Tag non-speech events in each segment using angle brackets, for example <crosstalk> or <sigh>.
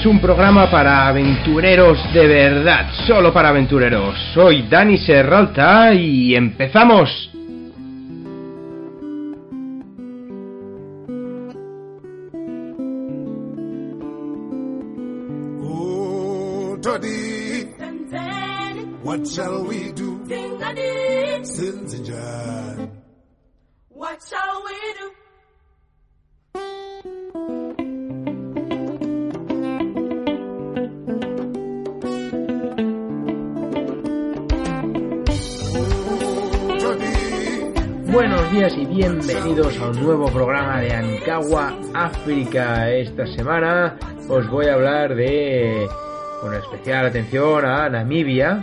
Es un programa para aventureros de verdad, solo para aventureros. Soy Dani Serralta y empezamos. Oh, Toddy, what shall we do? What shall we do? Buenos días y bienvenidos a un nuevo programa de Ankawa África. Esta semana os voy a hablar de, con especial atención a Namibia,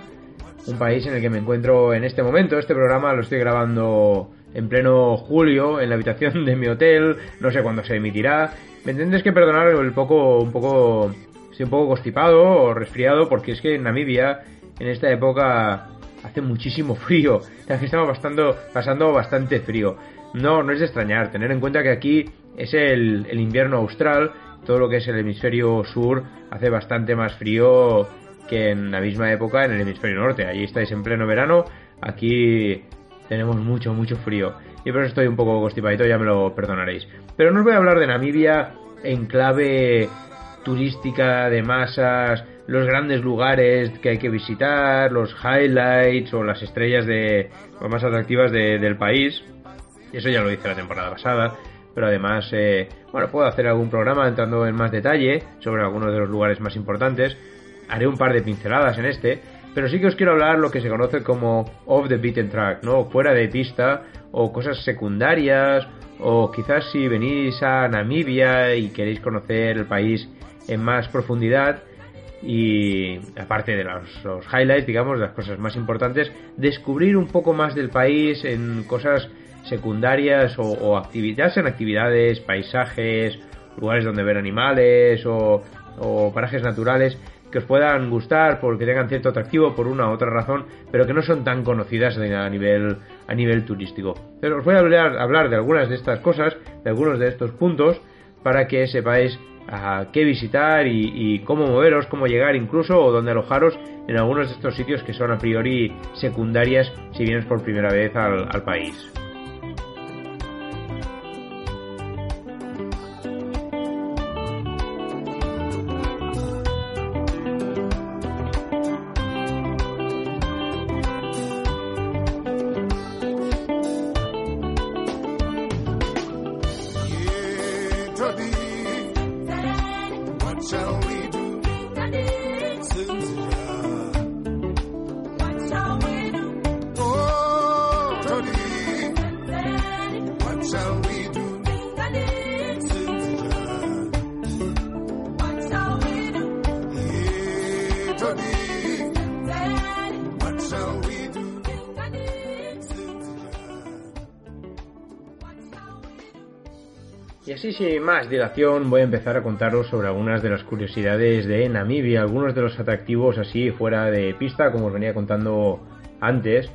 un país en el que me encuentro en este momento. Este programa lo estoy grabando en pleno julio en la habitación de mi hotel. No sé cuándo se emitirá. Me tendréis que perdonar el poco, un poco, estoy un poco constipado o resfriado porque es que en Namibia en esta época hace muchísimo frío. Aquí estamos pasando, pasando bastante frío. No, no es de extrañar, tener en cuenta que aquí es el, el invierno austral, todo lo que es el hemisferio sur hace bastante más frío que en la misma época en el hemisferio norte. Allí estáis en pleno verano, aquí tenemos mucho, mucho frío. Y por eso estoy un poco constipadito, ya me lo perdonaréis. Pero no os voy a hablar de Namibia en clave turística de masas, los grandes lugares que hay que visitar, los highlights o las estrellas de más atractivas de- del país. Eso ya lo hice la temporada pasada, pero además, eh, bueno, puedo hacer algún programa entrando en más detalle sobre algunos de los lugares más importantes. Haré un par de pinceladas en este, pero sí que os quiero hablar lo que se conoce como off the beaten track, ¿no? Fuera de pista o cosas secundarias o quizás si venís a Namibia y queréis conocer el país en más profundidad y aparte de los, highlights, digamos, las cosas más importantes, descubrir un poco más del país en cosas secundarias o, o actividades en actividades, paisajes, lugares donde ver animales o, o parajes naturales que os puedan gustar porque tengan cierto atractivo por una u otra razón, pero que no son tan conocidas a nivel, a nivel turístico. Pero os voy a hablar, hablar de algunas de estas cosas, de algunos de estos puntos, para que sepáis a qué visitar y, y, cómo moveros, cómo llegar incluso o dónde alojaros en algunos de estos sitios que son a priori secundarias si vienes por primera vez al, al país. Y así sin más dilación voy a empezar a contaros sobre algunas de las curiosidades de Namibia, algunos de los atractivos así fuera de pista, como os venía contando antes.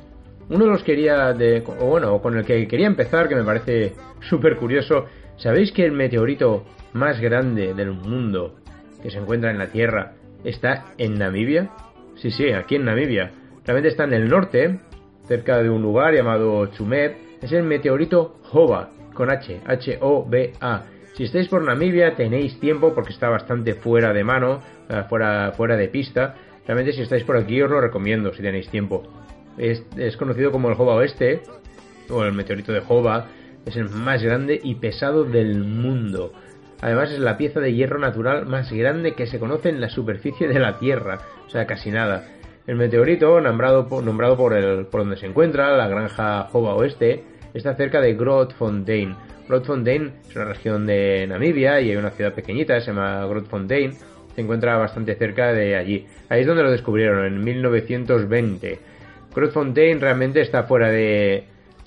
Uno de los quería de, o bueno, con el que quería empezar, que me parece súper curioso, ¿sabéis que el meteorito más grande del mundo que se encuentra en la Tierra está en Namibia? Sí, sí, aquí en Namibia. Realmente está en el norte, cerca de un lugar llamado Chumeb. Es el meteorito Hova, con H, H-O-B-A. Si estáis por Namibia tenéis tiempo porque está bastante fuera de mano, eh, fuera, fuera de pista. Realmente si estáis por aquí os lo recomiendo si tenéis tiempo. Es, conocido como el Jova Oeste, o el meteorito de Jova. Es el más grande y pesado del mundo. Además es la pieza de hierro natural más grande que se conoce en la superficie de la Tierra. O sea, casi nada. El meteorito, nombrado por, nombrado por, el, por donde se encuentra, la granja Jova Oeste, está cerca de Grootfontein. Grootfontein es una región de Namibia y hay una ciudad pequeñita, se llama Grootfontein. Se encuentra bastante cerca de allí. Ahí es donde lo descubrieron, en 1920. Grootfontein realmente está fuera de,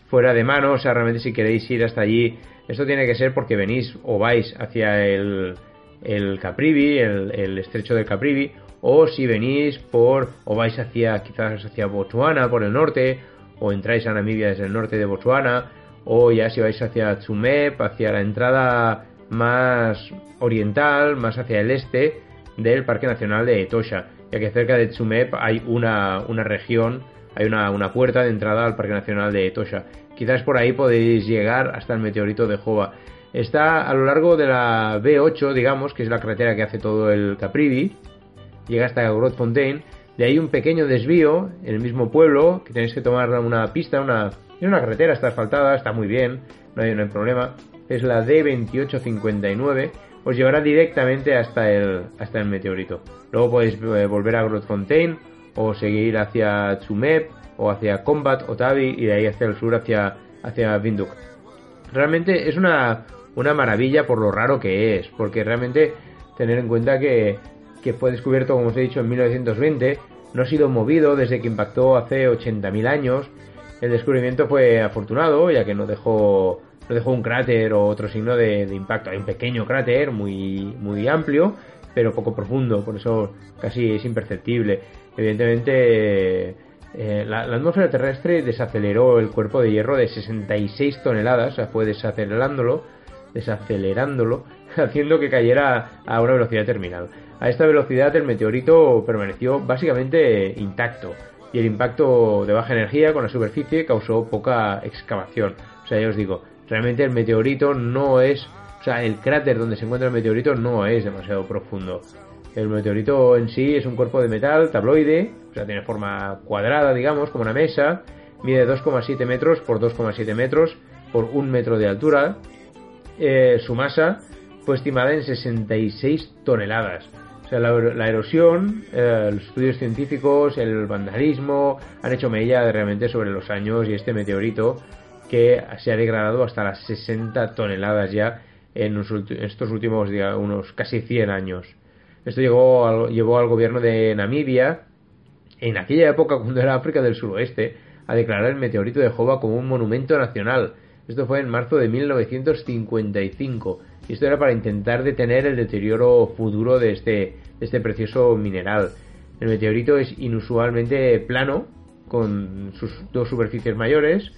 fuera de mano, o sea, realmente si queréis ir hasta allí, esto tiene que ser porque venís o vais hacia el, el Caprivi, el, el estrecho del Caprivi, o si venís por, o vais hacia, quizás hacia Botswana por el norte, o entráis a Namibia desde el norte de Botswana, o ya si vais hacia Tsumeb, hacia la entrada más oriental, más hacia el este del Parque Nacional de Etosha, ya que cerca de Tsumeb hay una, una región, hay una, una puerta de entrada al Parque Nacional de Etosha. Quizás por ahí podéis llegar hasta el meteorito de Jova. Está a lo largo de la B8, digamos, que es la carretera que hace todo el Caprivi, llega hasta Grootfontein, de ahí un pequeño desvío en el mismo pueblo, que tenéis que tomar una pista, una, una carretera, está asfaltada, está muy bien, no hay, no problema. Es la D2859, os llevará directamente hasta el, hasta el meteorito. Luego podéis eh, volver a Grootfontein o seguir hacia Tsumeb o hacia Combat, Otavi y de ahí hacia el sur hacia, hacia Vinduk. Realmente es una, una maravilla por lo raro que es, porque realmente tener en cuenta que, que fue descubierto, como os he dicho, en 1920, no ha sido movido desde que impactó hace 80.000 años. El descubrimiento fue afortunado, ya que no dejó, no dejó un cráter o otro signo de, de impacto. Hay un pequeño cráter muy, muy amplio, pero poco profundo, por eso casi es imperceptible. Evidentemente, eh, la, atmósfera terrestre desaceleró el cuerpo de hierro de 66 toneladas, o sea, fue desacelerándolo, desacelerándolo, <laughs> haciendo que cayera a una velocidad terminal. A esta velocidad el meteorito permaneció básicamente intacto y el impacto de baja energía con la superficie causó poca excavación. O sea, ya os digo, realmente el meteorito no es, o sea, el cráter donde se encuentra el meteorito no es demasiado profundo. El meteorito en sí es un cuerpo de metal tabloide, o sea, tiene forma cuadrada, digamos, como una mesa, mide 2,7 metros por 2,7 metros por un metro de altura. Eh, su masa fue estimada en 66 toneladas. O sea, la, la erosión, eh, los estudios científicos, el vandalismo han hecho mella realmente sobre los años y este meteorito que se ha degradado hasta las 60 toneladas ya en, estos últimos digamos, unos casi 100 años. Esto llegó al, llevó al gobierno de Namibia, en aquella época cuando era África del Suroeste, a declarar el meteorito de Jova como un monumento nacional. Esto fue en marzo de 1955. Y esto era para intentar detener el deterioro futuro de este, de este precioso mineral. El meteorito es inusualmente plano, con sus dos superficies mayores,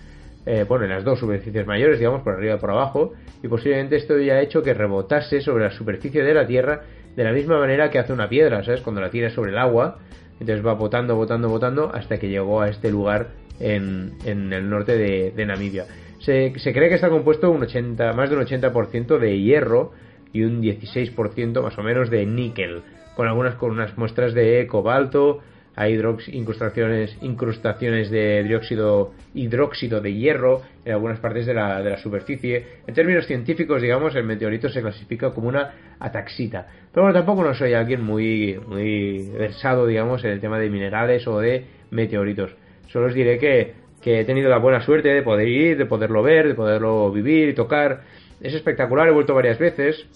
eh, bueno, en las dos superficies mayores, digamos, por arriba y por abajo, y posiblemente esto ya ha hecho que rebotase sobre la superficie de la Tierra de la misma manera que hace una piedra, ¿sabes? Cuando la tiras sobre el agua, entonces va botando, botando, botando, hasta que llegó a este lugar en, el norte de, de Namibia. Se, se, cree que está compuesto un 80, más de un 80% de hierro y un 16% más o menos de níquel, con algunas con unas muestras de cobalto, hay incrustaciones, incrustaciones de dióxido, hidróxido de hierro en algunas partes de la, de la, superficie. En términos científicos, digamos, el meteorito se clasifica como una ataxita. Pero bueno, tampoco no soy alguien muy, muy versado, digamos, en el tema de minerales o de meteoritos. Solo os diré que, que he tenido la buena suerte de poder ir, de poderlo ver, de poderlo vivir y tocar. Es espectacular, he vuelto varias veces.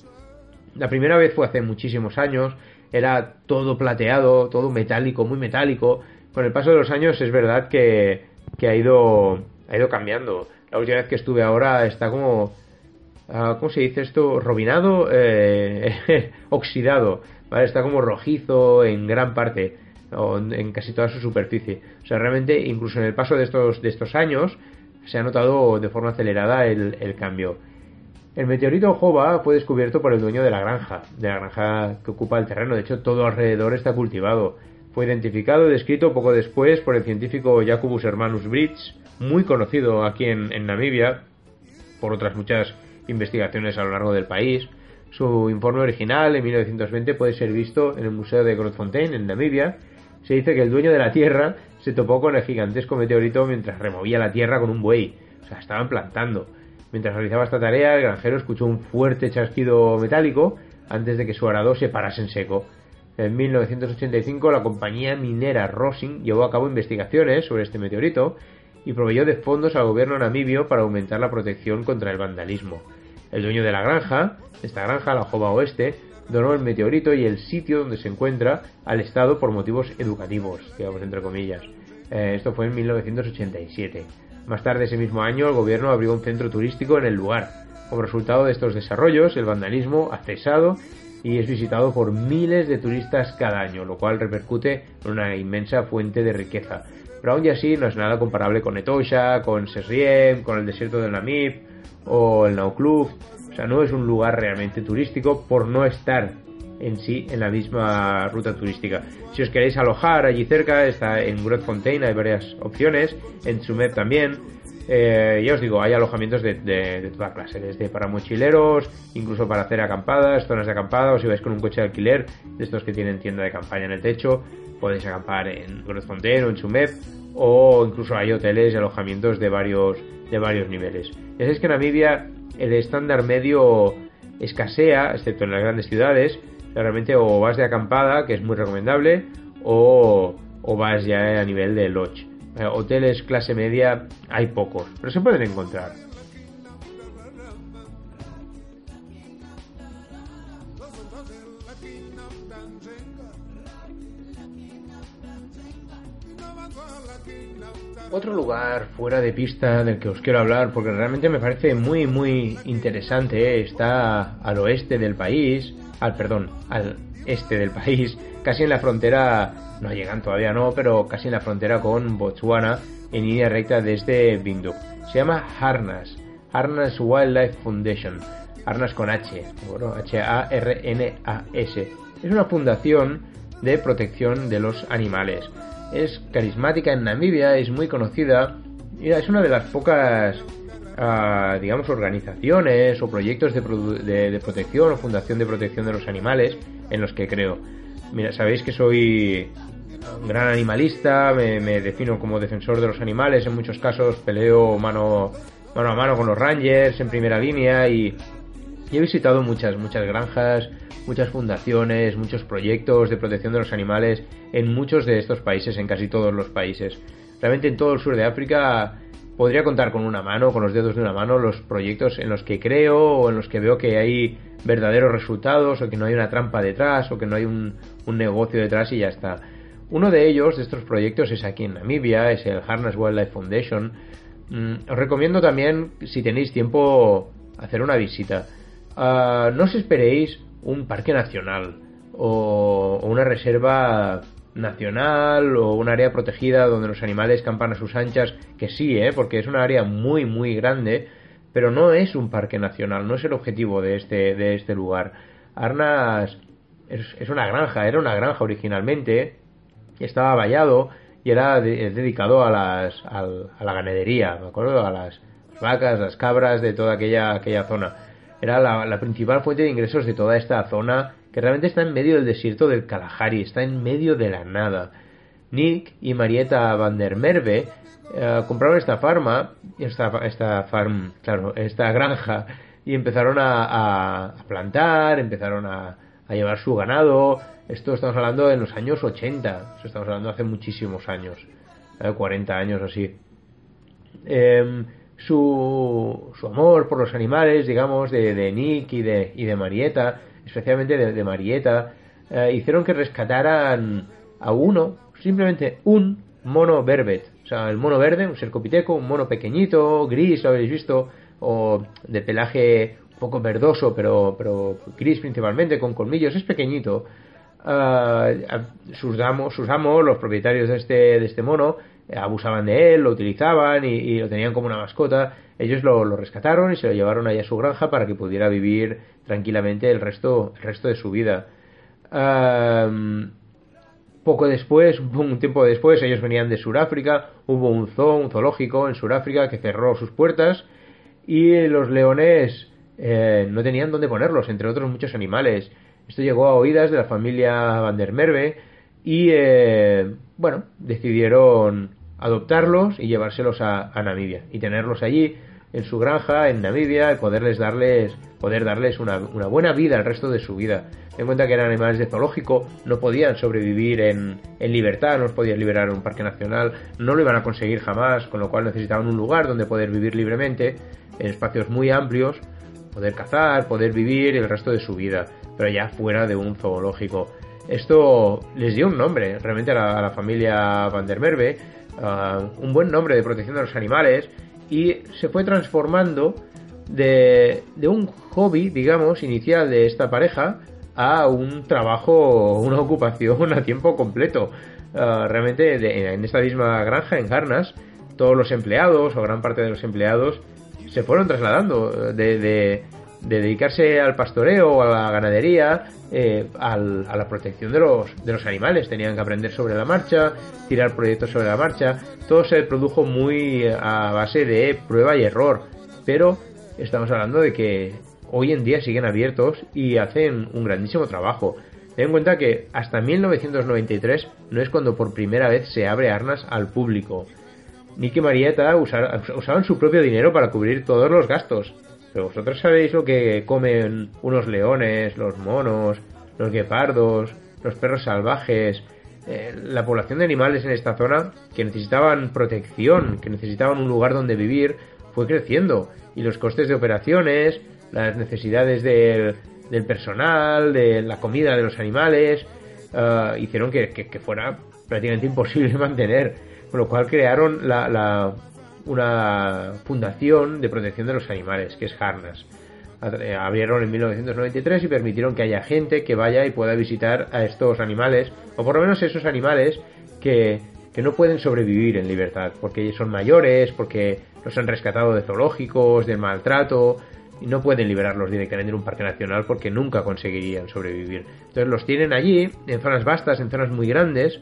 La primera vez fue hace muchísimos años era todo plateado, todo metálico, muy metálico. Con el paso de los años es verdad que, que ha, ido, ha ido cambiando. La última vez que estuve ahora está como... Uh, ¿Cómo se dice esto? Robinado, eh, <laughs> oxidado. ¿vale? Está como rojizo en gran parte, o en casi toda su superficie. O sea, realmente, incluso en el paso de estos, de estos años, se ha notado de forma acelerada el, el cambio. El meteorito Jova fue descubierto por el dueño de la granja, de la granja que ocupa el terreno. De hecho, todo alrededor está cultivado. Fue identificado y descrito poco después por el científico Jacobus Hermanus Brits, muy conocido aquí en, en, Namibia, por otras muchas investigaciones a lo largo del país. Su informe original, en 1920, puede ser visto en el Museo de Grootfontein, en Namibia. Se dice que el dueño de la Tierra se topó con el gigantesco meteorito mientras removía la Tierra con un buey. O sea, estaban plantando. Mientras realizaba esta tarea, el granjero escuchó un fuerte chasquido metálico antes de que su arado se parase en seco. En 1985, la compañía minera Rosing llevó a cabo investigaciones sobre este meteorito y proveyó de fondos al gobierno namibio para aumentar la protección contra el vandalismo. El dueño de la granja, esta granja, la Jova Oeste, donó el meteorito y el sitio donde se encuentra al Estado por motivos educativos, digamos entre comillas. Eh, esto fue en 1987. Más tarde ese mismo año, el gobierno abrió un centro turístico en el lugar. Como resultado de estos desarrollos, el vandalismo ha cesado y es visitado por miles de turistas cada año, lo cual repercute en una inmensa fuente de riqueza. Pero aún y así no es nada comparable con Etosha, con Sesriem, con el desierto del Namib o el Naukluft. O sea, no es un lugar realmente turístico por no estar en sí en la misma ruta turística. Si os queréis alojar allí cerca, está en Grootfontein, hay varias opciones, en Tsumeb también. Eh, ya os digo, hay alojamientos de, de, de, toda clase, desde para mochileros, incluso para hacer acampadas, zonas de acampada, o si vais con un coche de alquiler, de estos que tienen tienda de campaña en el techo, podéis acampar en Grootfontein o en Tsumeb, o incluso hay hoteles y alojamientos de varios, de varios niveles. Ya sabéis que en Namibia el estándar medio escasea, excepto en las grandes ciudades, realmente o vas de acampada, que es muy recomendable, o, o vas ya a nivel de lodge. Eh, hoteles clase media hay pocos, pero se pueden encontrar. Otro lugar fuera de pista del que os quiero hablar, porque realmente me parece muy, muy interesante, ¿eh? está al oeste del país, al perdón, al este del país, casi en la frontera, no llegan todavía no, pero casi en la frontera con Botswana, en línea recta desde Binduk. Se llama Harnas, Harnas Wildlife Foundation, Harnas con H, bueno, H-A-R-N-A-S. Es una fundación de protección de los animales. Es carismática en Namibia, es muy conocida y es una de las pocas uh, digamos, organizaciones o proyectos de, de, de, protección o fundación de protección de los animales en los que creo. Mira, sabéis que soy gran animalista, me, me, defino como defensor de los animales, en muchos casos peleo mano, mano a mano con los rangers en primera línea y, y he visitado muchas, muchas granjas, muchas fundaciones, muchos proyectos de protección de los animales en muchos de estos países, en casi todos los países. Realmente en todo el sur de África podría contar con una mano, con los dedos de una mano, los proyectos en los que creo o en los que veo que hay verdaderos resultados o que no hay una trampa detrás o que no hay un, negocio detrás y ya está. Uno de ellos, de estos proyectos, es aquí en Namibia, es el Harness Wildlife Foundation. Mm, os recomiendo también, si tenéis tiempo, hacer una visita. Ah, no os esperéis un parque nacional o, una reserva nacional o un área protegida donde los animales campan a sus anchas, que sí, ¿eh? porque es un área muy, muy grande, pero no es un parque nacional, no es el objetivo de este, de este lugar. Arnas es, una granja, era una granja originalmente, estaba vallado y era de- dedicado a, las, a la ganadería, me acuerdo, a las vacas, las cabras de toda aquella, aquella zona. Era la, principal fuente de ingresos de toda esta zona que realmente está en medio del desierto del Kalahari, está en medio de la nada. Nick y Marietta van der Merwe eh, compraron esta farma, esta, esta farm, claro, esta granja y empezaron a, plantar, empezaron a, a llevar su ganado. Esto estamos hablando en los años 80, eso estamos hablando hace muchísimos años, eh, 40 años o así. Em, su, su amor por los animales, digamos, de, de Nick y de, y de Marietta, especialmente de, Marietta, eh, hicieron que rescataran a uno, simplemente un mono verbet. O sea, el mono verde, un sercopiteco, un mono pequeñito, gris, lo habéis visto, o de pelaje un poco verdoso, pero, pero gris principalmente, con colmillos, es pequeñito. A- sus, amos, sus amos, los propietarios de este, de este mono, abusaban de él, lo utilizaban y, y lo tenían como una mascota. Ellos lo, rescataron y se lo llevaron allá a su granja para que pudiera vivir tranquilamente el resto, el resto de su vida. Poco después, <laughs> un tiempo después, ellos venían de Sudáfrica, hubo un zoo, un zoológico en Sudáfrica que cerró sus puertas y los leones eh, no tenían dónde ponerlos, entre otros muchos animales. Esto llegó a oídas de la familia Van der Merwe y, eh, bueno, decidieron adoptarlos y llevárselos a, Namibia y tenerlos allí en su granja en Namibia y poderles darles, poder darles una, una buena vida el resto de su vida. Ten en cuenta que eran animales de zoológico, no podían sobrevivir en, en libertad, no los podían liberar en un parque nacional, no lo iban a conseguir jamás, con lo cual necesitaban un lugar donde poder vivir libremente, en espacios muy amplios, poder cazar, poder vivir el resto de su vida, pero ya fuera de un zoológico. Esto les dio un nombre realmente a la, a la familia Van der Merwe, ah, un buen nombre de protección de los animales, y se fue transformando de, de un hobby, digamos, inicial de esta pareja a un trabajo, una ocupación a tiempo completo. Ah, realmente de- en esta misma granja, en Garnas, todos los empleados o gran parte de los empleados se fueron trasladando eh, de, de- de dedicarse al pastoreo a la ganadería eh, al- a la protección de los, de los animales. Tenían que aprender sobre la marcha, tirar proyectos sobre la marcha. Todo se produjo muy eh, a base de prueba y error. Pero estamos hablando de que hoy en día siguen abiertos y hacen un grandísimo trabajo. Ten en cuenta que hasta 1993 no es cuando por primera vez se abre Arnas al público. Nick y Marietta usaban su propio dinero para cubrir todos los gastos. Pero vosotros sabéis lo que comen unos leones, los monos, los guepardos, los perros salvajes. Eh, la población de animales en esta zona que necesitaban protección, que necesitaban un lugar donde vivir, fue creciendo. Y los costes de operaciones, las necesidades del, del personal, de la comida de los animales, eh, hicieron que, fuera prácticamente imposible <laughs> mantener. Con lo cual crearon la- una fundación de protección de los animales, que es Harnas. Eh, Abrieron en 1993 y permitieron que haya gente que vaya y pueda visitar a estos animales, o por lo menos esos animales que, que no pueden sobrevivir en libertad, porque son mayores, porque los han rescatado de zoológicos, del maltrato, y no pueden liberarlos directamente en un parque nacional porque nunca conseguirían sobrevivir. Entonces los tienen allí, en zonas vastas, en zonas muy grandes,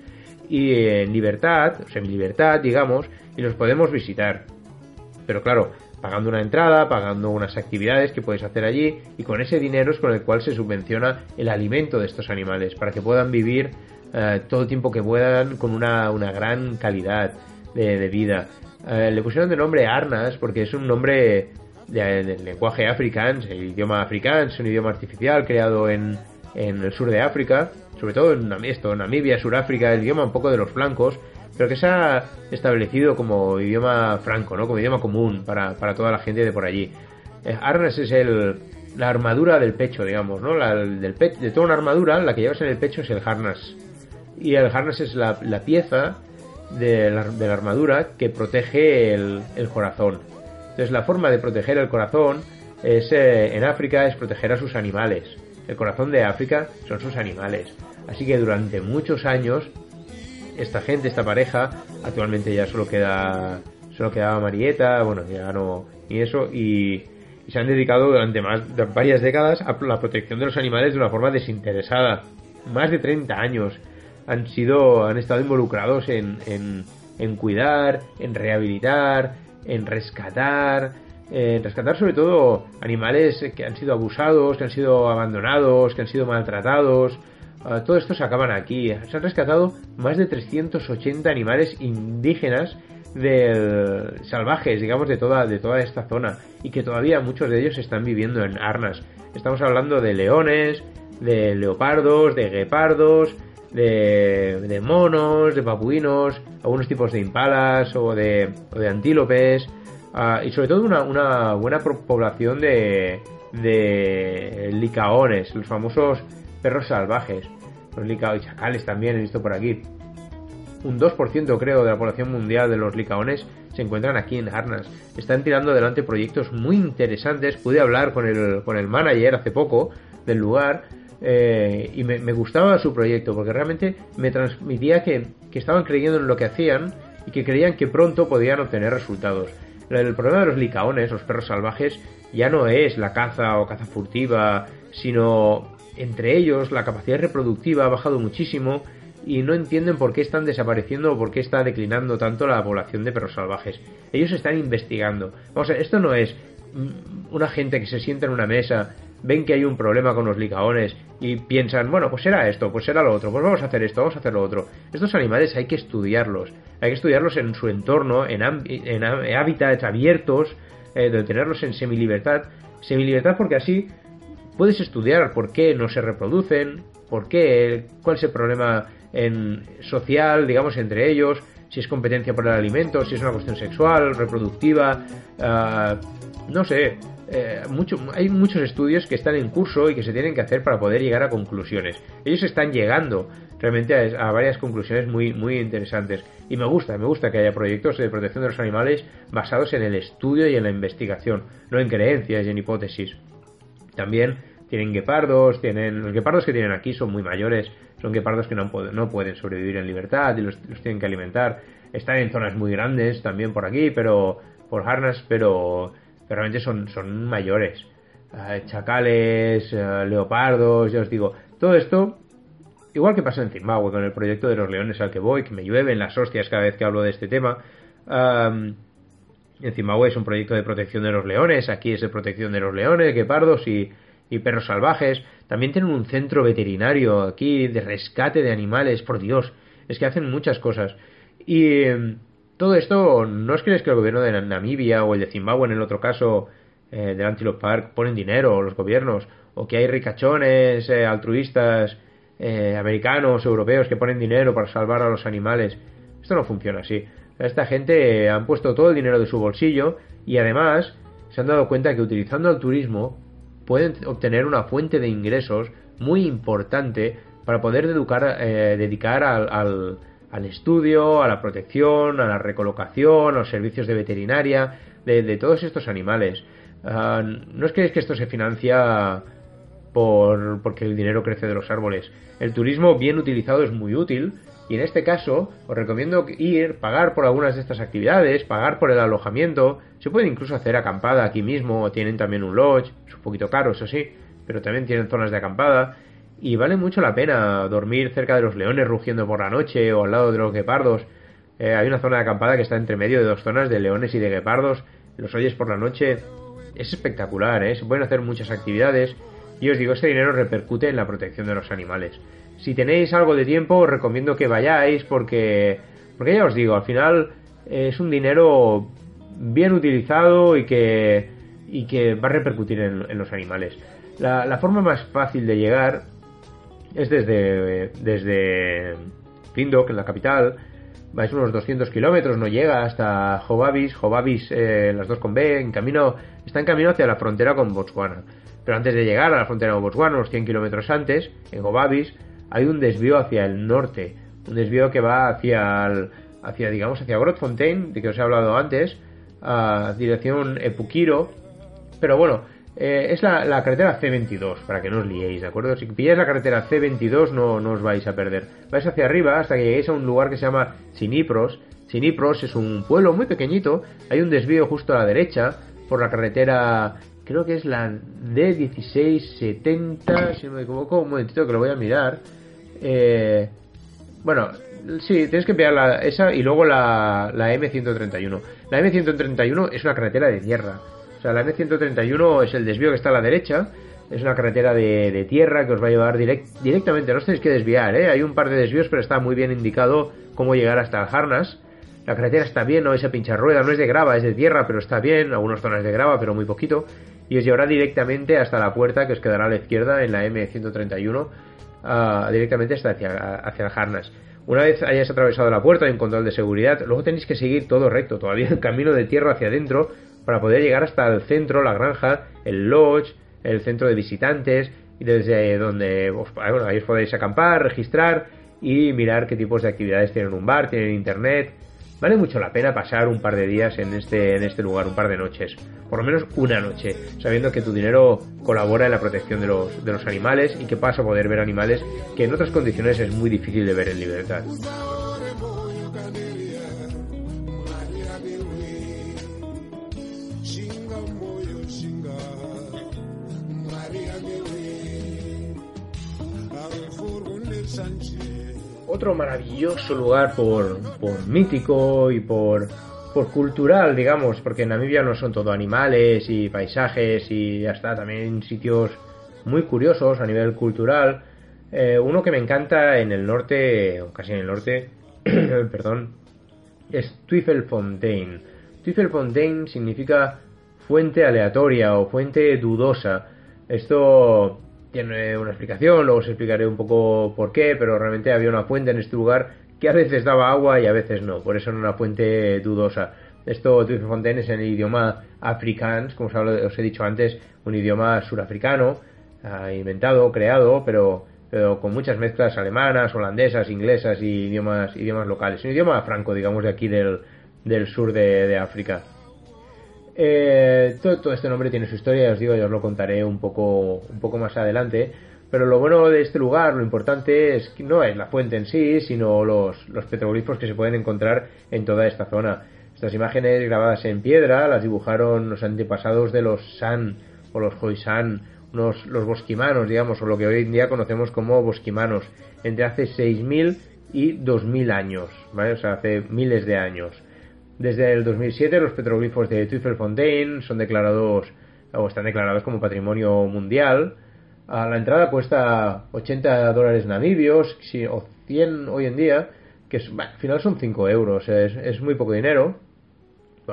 y en libertad, o semi-libertad, digamos, y los podemos visitar. Pero claro, pagando una entrada, pagando unas actividades que puedes hacer allí, y con ese dinero es con el cual se subvenciona el alimento de estos animales, para que puedan vivir eh, todo el tiempo que puedan con una, una gran calidad de, de vida. Eh, le pusieron de nombre Arnas porque es un nombre de- del lenguaje afrikaans, el idioma afrikaans, un idioma artificial creado en, en el sur de África, sobre todo en esto, Namibia, Suráfrica, el idioma un poco de los blancos, pero que se ha establecido como idioma franco, ¿no? como idioma común para, para toda la gente de por allí. Eh, Arnas es el, la armadura del pecho, digamos, ¿no? La, del pe- de toda una armadura, la que llevas en el pecho es el harness. Y el harness es la, la pieza de la, armadura que protege el, el corazón. Entonces la forma de proteger el corazón es eh, en África es proteger a sus animales. El corazón de África son sus animales. Así que durante muchos años esta gente, esta pareja, actualmente ya solo queda solo quedaba Marieta, bueno, ya no y eso y, se han dedicado durante más varias décadas a la protección de los animales de una forma desinteresada. Más de 30 años han sido han estado involucrados en, en, en cuidar, en rehabilitar, en rescatar, en rescatar sobre todo animales que han sido abusados, que han sido abandonados, que han sido maltratados. Uh, todo esto se acaban aquí. Se han rescatado más de 380 animales indígenas salvajes, digamos, de toda, de toda esta zona y que todavía muchos de ellos están viviendo en Arnas. Estamos hablando de leones, de leopardos, de guepardos, de, monos, de papuinos, algunos tipos de impalas o de, o de antílopes uh, y sobre todo una, una buena población de, de licaones, los famosos perros salvajes, los licaones chacales también he visto por aquí un 2% creo de la población mundial de los licaones se encuentran aquí en Harnas. Están tirando adelante proyectos muy interesantes. Pude hablar con el, con el manager hace poco del lugar eh, y me, me, gustaba su proyecto porque realmente me transmitía que, que, estaban creyendo en lo que hacían y que creían que pronto podían obtener resultados. El problema de los licaones, los perros salvajes, ya no es la caza o caza furtiva, sino entre ellos la capacidad reproductiva ha bajado muchísimo y no entienden por qué están desapareciendo o por qué está declinando tanto la población de perros salvajes. Ellos están investigando. Vamos a ver, esto no es una gente que se sienta en una mesa, ven que hay un problema con los licaones y piensan, bueno, pues será esto, pues será lo otro, pues vamos a hacer esto, vamos a hacer lo otro. Estos animales hay que estudiarlos, hay que estudiarlos en su entorno, en, en hábitats abiertos, eh, de tenerlos en semilibertad. Semilibertad porque así puedes estudiar por qué no se reproducen, por qué, cuál es el problema en social, digamos, entre ellos, si es competencia por el alimento, si es una cuestión sexual, reproductiva, uh, no sé. Eh, hay muchos estudios que están en curso y que se tienen que hacer para poder llegar a conclusiones. Ellos están llegando realmente a, a, varias conclusiones muy, muy interesantes. Y me gusta, me gusta que haya proyectos de protección de los animales basados en el estudio y en la investigación, no en creencias y en hipótesis. También tienen guepardos, tienen los guepardos que tienen aquí son muy mayores, son guepardos que no, no pueden sobrevivir en libertad y los, tienen que alimentar. Están en zonas muy grandes también por aquí, pero por harnas, pero, realmente son, son mayores. Uh, chacales, uh, leopardos, ya os digo, todo esto, igual que pasa en Zimbabue con el proyecto de los leones al que voy, que me llueven las hostias cada vez que hablo de este tema. Um, en Zimbabue es un proyecto de protección de los leones, aquí es de protección de los leones, guepardos y, y perros salvajes. También tienen un centro veterinario aquí de rescate de animales, por Dios. Es que hacen muchas cosas. Y eh, todo esto, ¿no os creéis que el gobierno de Namibia o el de Zimbabue en el otro caso eh, del Antelope Park ponen dinero, los gobiernos? O que hay ricachones eh, altruistas eh, americanos, europeos que ponen dinero para salvar a los animales. Esto no funciona así. Esta gente han puesto todo el dinero de su bolsillo y además se han dado cuenta que utilizando el turismo pueden obtener una fuente de ingresos muy importante para poder educar, eh, dedicar al, al, estudio, a la protección, a la recolocación, a los servicios de veterinaria, de, de todos estos animales. Uh, no que, es que esto se financia por, porque el dinero crece de los árboles. El turismo bien utilizado es muy útil y en este caso os recomiendo ir, pagar por algunas de estas actividades, pagar por el alojamiento. Se puede incluso hacer acampada aquí mismo, tienen también un lodge, es un poquito caro, eso sí, pero también tienen zonas de acampada. Y vale mucho la pena dormir cerca de los leones rugiendo por la noche o al lado de los guepardos. Eh, hay una zona de acampada que está entre medio de dos zonas de leones y de guepardos. Los oyes por la noche. Es espectacular, ¿eh? Se pueden hacer muchas actividades. Y os digo, este dinero repercute en la protección de los animales si tenéis algo de tiempo os recomiendo que vayáis porque porque ya os digo al final es un dinero bien utilizado y que y que va a repercutir en, los animales. La, forma más fácil de llegar es desde desde en la capital. Vais unos 200 kilómetros no llega hasta Jobabis Jobabis eh, las dos con B en camino está en camino hacia la frontera con Botswana. Pero antes de llegar a la frontera con Botswana unos 100 kilómetros antes en Jobabis hay un desvío hacia el norte, un desvío que va hacia el, hacia, digamos, hacia Grootfontein, de que os he hablado antes, a dirección Epukiro. Pero bueno, eh, es la, carretera C22, para que no os liéis, ¿de acuerdo? Si pilláis la carretera C22 no, no os vais a perder. Vais hacia arriba hasta que lleguéis a un lugar que se llama Sinipros. Sinipros es un pueblo muy pequeñito, hay un desvío justo a la derecha por la carretera, creo que es la D1670, si no me equivoco, un momentito que lo voy a mirar. Eh, bueno, sí, tienes que pillar la, esa y luego la, la M131. La M131 es una carretera de tierra. O sea, la M131 es el desvío que está a la derecha. Es una carretera de, tierra que os va a llevar direct- directamente. No os tenéis que desviar, ¿eh? Hay un par de desvíos, pero está muy bien indicado cómo llegar hasta Harnas. La carretera está bien, no es a pinchar ruedas, no es de grava, es de tierra, pero está bien. Algunas zonas de grava, pero muy poquito. Y os llevará directamente hasta la puerta que os quedará a la izquierda en la M131 ah, directamente hasta hacia, hacia el Harnas. Una vez hayáis atravesado la puerta hay un control de seguridad, luego tenéis que seguir todo recto, todavía el camino de tierra hacia adentro para poder llegar hasta el centro, la granja, el lodge, el centro de visitantes y desde donde bueno, ahí os podéis acampar, registrar y mirar qué tipos de actividades tienen un bar, tienen internet. Vale mucho la pena pasar un par de días en este, en este lugar, un par de noches, por lo menos una noche, sabiendo que tu dinero colabora en la protección de los, de los animales y que vas a poder ver animales que en otras condiciones es muy difícil de ver en libertad. Otro maravilloso lugar por, por mítico y por, por cultural, digamos, porque en Namibia no son todo animales y paisajes y ya está, también sitios muy curiosos a nivel cultural. Eh, uno que me encanta en el norte, o casi en el norte, <clears throat> perdón, es Twiffelfontein. Twiffelfontein significa fuente aleatoria o fuente dudosa. Esto tiene una explicación, luego os explicaré un poco por qué, pero realmente había una fuente en este lugar que a veces daba agua y a veces no, por eso era una fuente dudosa. Esto Twiffelfontein es en el idioma afrikaans, como os he dicho antes, un idioma surafricano, ah, inventado, creado, pero, pero con muchas mezclas alemanas, holandesas, inglesas y idiomas, idiomas locales. Un idioma franco, digamos, de aquí del, del sur de, de África. Eh, todo, este nombre tiene su historia, os digo, ya os lo contaré un poco, un poco más adelante. Pero lo bueno de este lugar, lo importante es que no es la fuente en sí, sino los, los petroglifos que se pueden encontrar en toda esta zona. Estas imágenes grabadas en piedra las dibujaron los antepasados de los San o los Khoisan, unos, los bosquimanos, digamos, o lo que hoy en día conocemos como bosquimanos, entre hace 6.000 y 2.000 años, ¿vale? O sea, hace miles de años. Desde el 2007 los petroglifos de Twiffelfontein son declarados o están declarados como patrimonio mundial. Ah, la entrada cuesta 80 dólares namibios o 100 hoy en día, que es- al final son 5 euros, es, muy poco dinero.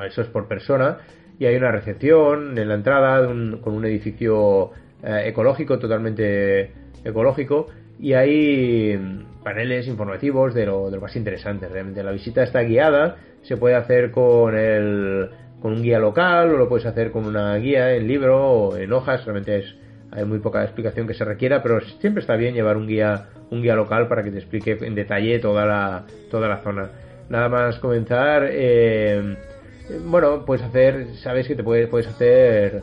Eso es por persona. Y hay una recepción en la entrada un- con un edificio eh, ecológico, totalmente ecológico. Y hay mm, paneles informativos de lo, de lo más interesante. Realmente la visita está guiada. Se puede hacer con, el, con un guía local o lo puedes hacer con una guía en libro o en hojas. Realmente es, hay muy poca explicación que se requiera, pero siempre está bien llevar un guía, un guía local para que te explique en detalle toda la, toda la zona. Nada más comenzar, eh, bueno, puedes hacer, sabes que te puedes, puedes hacer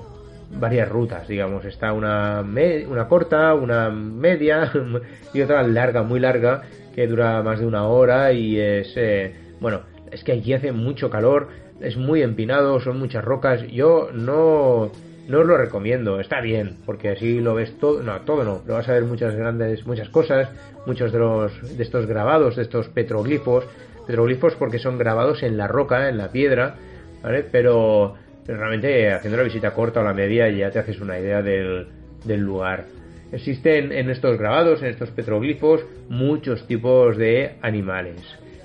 varias rutas, digamos. Está una, una corta, una media <laughs> y otra larga, muy larga, que dura más de una hora y es, eh, bueno, es que aquí hace mucho calor, es muy empinado, son muchas rocas. Yo no, no os lo recomiendo, está bien, porque así lo ves todo, no, todo no, lo vas a ver muchas grandes, muchas cosas, muchos de los, de estos grabados, de estos petroglifos, petroglifos porque son grabados en la roca, en la piedra, ¿vale? Pero, pero realmente haciendo la visita corta o la media ya te haces una idea del, del lugar. Existen en estos grabados, en estos petroglifos, muchos tipos de animales.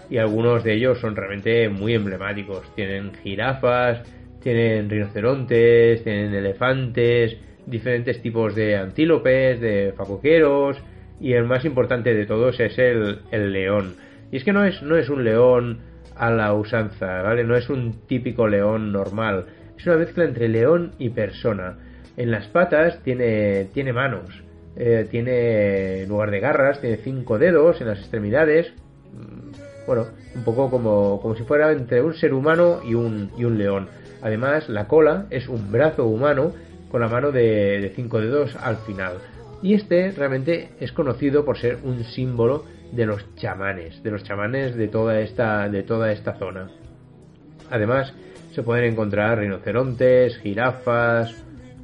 Y algunos de ellos son realmente muy emblemáticos. Tienen jirafas, tienen rinocerontes, tienen elefantes, diferentes tipos de antílopes, de facoqueros. Y el más importante de todos es el, el león. Y es que no es, no es un león a la usanza, ¿vale? No es un típico león normal. Es una mezcla entre león y persona. En las patas tiene, tiene manos. Eh, tiene, en lugar de garras, tiene cinco dedos en las extremidades. Mm, bueno, un poco como, como si fuera entre un ser humano y un, y un león. Además, la cola es un brazo humano con la mano de, de cinco dedos al final. Y este realmente es conocido por ser un símbolo de los chamanes, de los chamanes de toda esta, de toda esta zona. Además, se pueden encontrar rinocerontes, jirafas,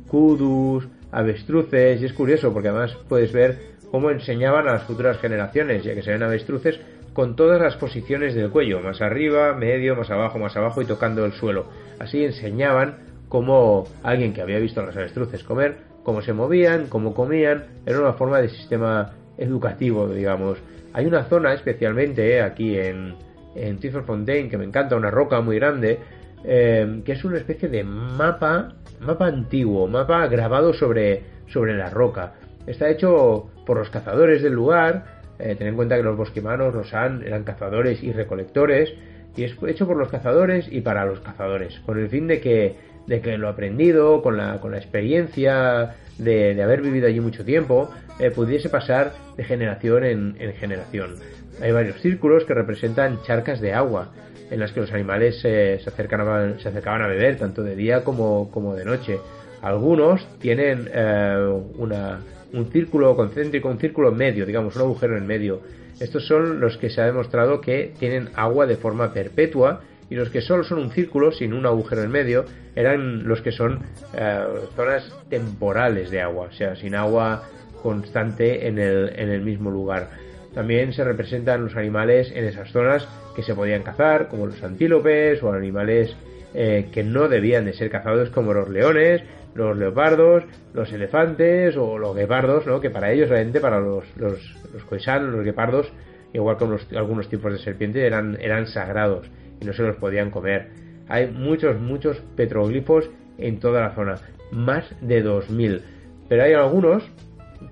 kudus, avestruces, y es curioso porque además puedes ver cómo enseñaban a las futuras generaciones, ya que se ven avestruces con todas las posiciones del cuello, más arriba, medio, más abajo, más abajo y tocando el suelo. Así enseñaban cómo alguien que había visto a las avestruces comer, cómo se movían, cómo comían, era una forma de sistema educativo, digamos. Hay una zona especialmente aquí en, en Fontaine que me encanta, una roca muy grande, eh, que es una especie de mapa, mapa antiguo, mapa grabado sobre, sobre la roca. Está hecho por los cazadores del lugar, eh, ten en cuenta que los bosquimanos, los han, eran cazadores y recolectores, y es hecho por los cazadores y para los cazadores, con el fin de que, de que lo aprendido, con la, con la experiencia de, de haber vivido allí mucho tiempo, eh, pudiese pasar de generación en, en generación. Hay varios círculos que representan charcas de agua, en las que los animales se, acercaban, se acercaban a beber, tanto de día como, como de noche. Algunos tienen eh, una, un círculo concéntrico, un círculo medio, digamos, un agujero en medio. Estos son los que se ha demostrado que tienen agua de forma perpetua y los que solo son un círculo sin un agujero en medio eran los que son eh, zonas temporales de agua, o sea, sin agua constante en el, en el mismo lugar. También se representan los animales en esas zonas que se podían cazar, como los antílopes o animales eh, que no debían de ser cazados, como los leones, los leopardos, los elefantes o los guepardos, ¿no? que para ellos realmente, para los, los, los coisanos, los guepardos, igual que algunos tipos de serpiente, eran, eran sagrados y no se los podían comer. Hay muchos, muchos petroglifos en toda la zona, más de 2000. Pero hay algunos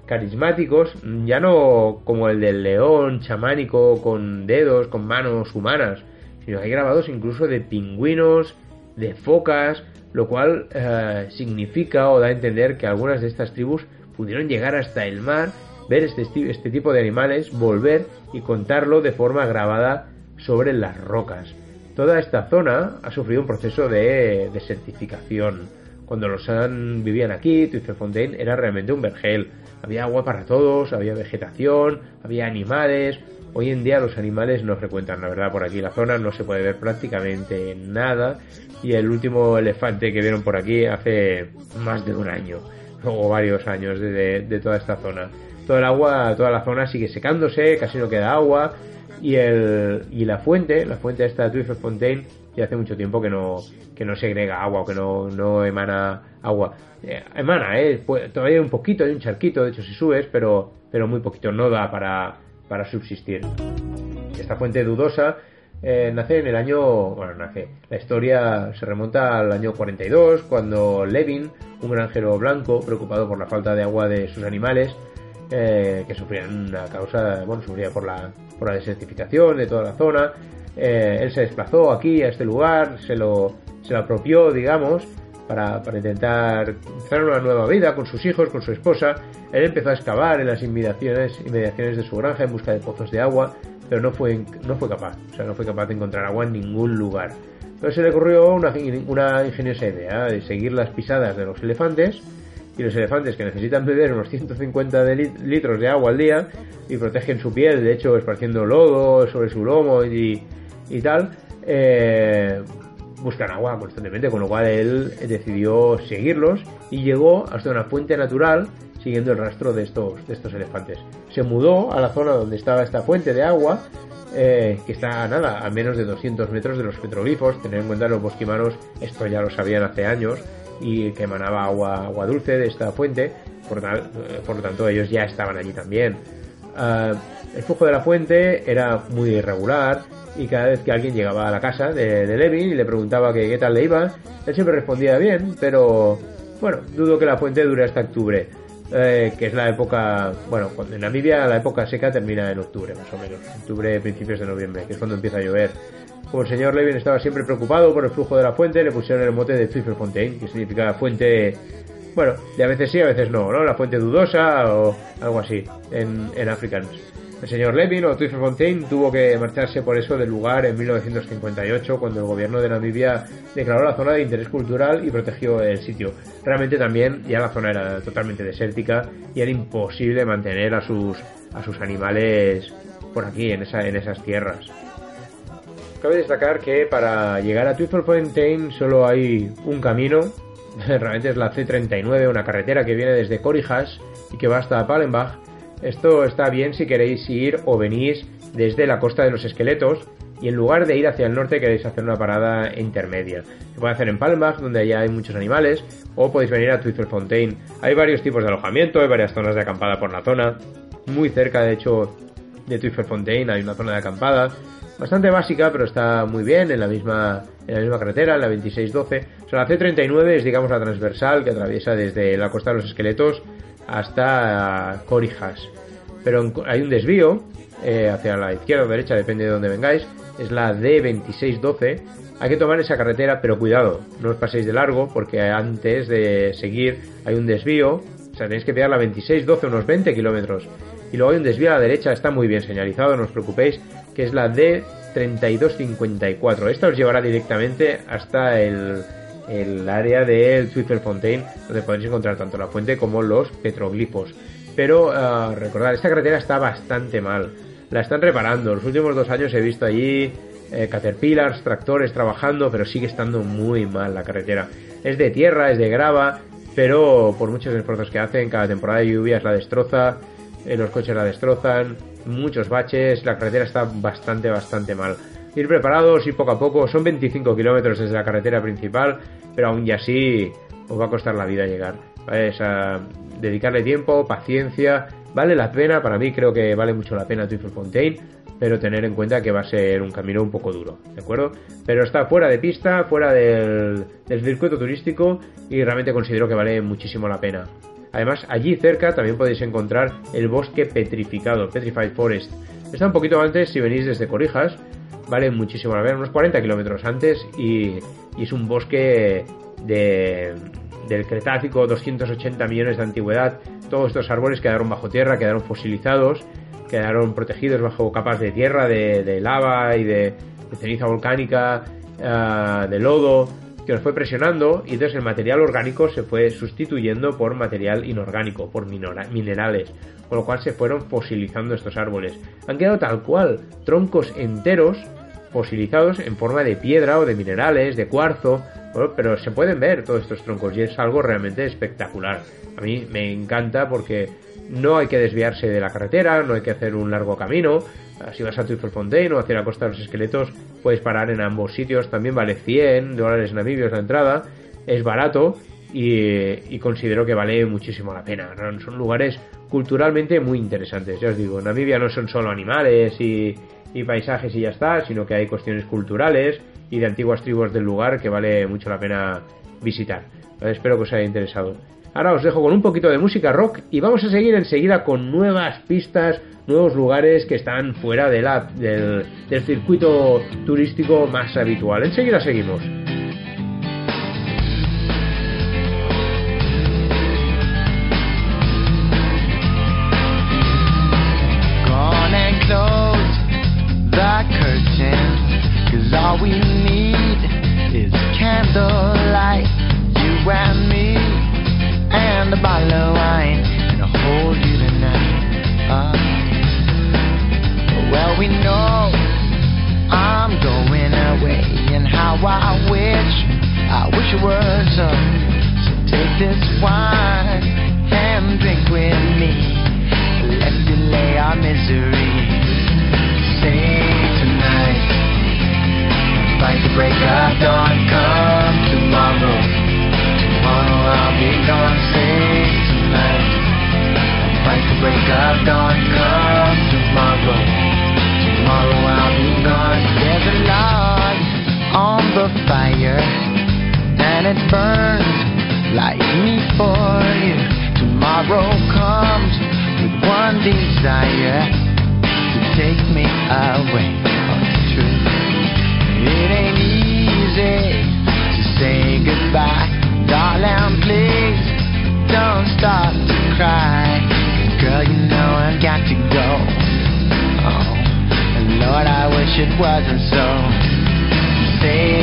carismáticos, ya no como el del león chamánico con dedos, con manos humanas, sino hay grabados incluso de pingüinos, de focas, lo cual eh, significa o da a entender que algunas de estas tribus pudieron llegar hasta el mar, ver este, este tipo de animales, volver y contarlo de forma grabada sobre las rocas. Toda esta zona ha sufrido un proceso de desertificación. Cuando los Han vivían aquí, Fontaine era realmente un vergel. Había agua para todos, había vegetación, había animales. Hoy en día los animales no frecuentan, la verdad, por aquí la zona no se puede ver prácticamente nada. Y el último elefante que vieron por aquí hace más de un año, <laughs> o varios años de, de- toda esta zona. Toda el agua, toda la zona sigue secándose, casi no queda agua. Y, el, y la fuente, la fuente esta de Fontaine, ya hace mucho tiempo que no, que no segrega agua o que no, no emana agua. Eh, emana, ¿eh? Pues, todavía hay un poquito, hay un charquito, de hecho si subes, pero, pero muy poquito, no da para, para subsistir. Esta fuente dudosa eh, nace en el año, bueno, nace, la historia se remonta al año 42, cuando Levin, un granjero blanco, preocupado por la falta de agua de sus animales, eh, que sufrían una causa, bueno, sufría por la, por la desertificación de toda la zona, eh, él se desplazó aquí, a este lugar, se lo, se lo apropió, digamos, para, para intentar empezar una nueva vida con sus hijos, con su esposa. Él empezó a excavar en las inmediaciones, inmediaciones de su granja en busca de pozos de agua, pero no fue, no fue capaz, o sea, no fue capaz de encontrar agua en ningún lugar. Entonces se le ocurrió una, ingeniosa idea de seguir las pisadas de los elefantes y los elefantes que necesitan beber unos 150 de lit- litros de agua al día y protegen su piel, de hecho esparciendo lodo sobre su lomo y, y tal, eh, buscan agua constantemente, con lo cual él decidió seguirlos y llegó hasta una fuente natural siguiendo el rastro de estos, de estos elefantes. Se mudó a la zona donde estaba esta fuente de agua, eh, que está nada, a menos de 200 metros de los petroglifos. Tener en cuenta los bosquimanos, esto ya lo sabían hace años, y que emanaba agua, agua dulce de esta fuente, por, eh, por lo tanto ellos ya estaban allí también. Ah, el flujo de la fuente era muy irregular y cada vez que alguien llegaba a la casa de, Levin y le preguntaba que qué tal le iba, él siempre respondía bien, pero bueno, dudo que la fuente dure hasta octubre, eh, que es la época, bueno, en Namibia la época seca termina en octubre más o menos, octubre, principios de noviembre, que es cuando empieza a llover. Como el señor Levin estaba siempre preocupado por el flujo de la fuente, le pusieron el mote de Fontaine, que significa fuente bueno, de a veces sí, a veces no, ¿no? La fuente dudosa o algo así en, en Afrikaans. El señor Levin o Fontaine tuvo que marcharse por eso del lugar en 1958 cuando el gobierno de Namibia declaró la zona de interés cultural y protegió el sitio. Realmente también ya la zona era totalmente desértica y era imposible mantener a sus, a sus animales por aquí, en, esa, en esas tierras. Cabe destacar que para llegar a Fontaine solo hay un camino, <laughs> realmente es la C39, una carretera que viene desde Corijas y que va hasta Pallenbach esto está bien si queréis ir o venís desde la costa de los esqueletos y en lugar de ir hacia el norte queréis hacer una parada intermedia. Se puede hacer en Palmach, donde allá hay muchos animales, o podéis venir a Fontaine. Hay varios tipos de alojamiento, hay varias zonas de acampada por la zona. Muy cerca, de hecho, de Fontaine hay una zona de acampada. Bastante básica, pero está muy bien, en la misma, en la misma carretera, en la 2612. O sea, la C39 es, digamos, la transversal que atraviesa desde la costa de los esqueletos hasta Corijas. Pero hay un desvío eh, hacia la izquierda o derecha, depende de dónde vengáis. Es la D2612. Hay que tomar esa carretera, pero cuidado, no os paséis de largo porque antes de seguir hay un desvío. O sea, tenéis que pegar la 2612, unos 20 kilómetros. Y luego hay un desvío a la derecha, está muy bien señalizado, no os preocupéis, que es la D3254. Esta os llevará directamente hasta el, el área del Fontaine, donde podéis encontrar tanto la fuente como los petroglifos. Pero uh, recordad, esta carretera está bastante mal. La están reparando. Los últimos dos años he visto allí eh, caterpillars, tractores trabajando, pero sigue estando muy mal la carretera. Es de tierra, es de grava, pero por muchos esfuerzos que hacen, cada temporada de lluvias la destroza, eh, los coches la destrozan, muchos baches, la carretera está bastante, bastante mal ir preparados y poco a poco. Son 25 kilómetros desde la carretera principal, pero aún y así os va a costar la vida llegar. ¿vale? dedicarle tiempo, paciencia, vale la pena, para mí creo que vale mucho la pena Fontaine, pero tener en cuenta que va a ser un camino un poco duro, ¿de acuerdo? Pero está fuera de pista, fuera del, del circuito turístico y realmente considero que vale muchísimo la pena. Además, allí cerca también podéis encontrar el bosque petrificado, Petrified Forest. Está un poquito antes si venís desde Corijas, vale muchísimo la pena, unos 40 kilómetros antes y, es un bosque de, del Cretácico, 280 millones de antigüedad. Todos estos árboles quedaron bajo tierra, quedaron fosilizados, quedaron protegidos bajo capas de tierra, de, lava y de, ceniza volcánica, ah, de lodo, que nos fue presionando y entonces el material orgánico se fue sustituyendo por material inorgánico, por minerales, con lo cual se fueron fosilizando estos árboles. Han quedado tal cual, troncos enteros fosilizados en forma de piedra o de minerales, de cuarzo, pero se pueden ver todos estos troncos y es algo realmente espectacular. A mí me encanta porque no hay que desviarse de la carretera, no hay que hacer un largo camino. Si vas a Fontaine o hacia la costa de los esqueletos, puedes parar en ambos sitios. También vale 100 dólares namibios la entrada. Es barato y, considero que vale muchísimo la pena. Son lugares culturalmente muy interesantes. Ya os digo, Namibia no son solo animales y, paisajes y ya está, sino que hay cuestiones culturales y de antiguas tribus del lugar que vale mucho la pena visitar. Espero que os haya interesado. Ahora os dejo con un poquito de música rock y vamos a seguir enseguida con nuevas pistas, nuevos lugares que están fuera de la, del, del circuito turístico más habitual. Enseguida seguimos. And it burns like me for you. Tomorrow comes with one desire to take me away from the truth. It ain't easy to say goodbye, darling. Please don't start to cry, girl. You know I've got to go. Oh, and Lord, I wish it wasn't so. Save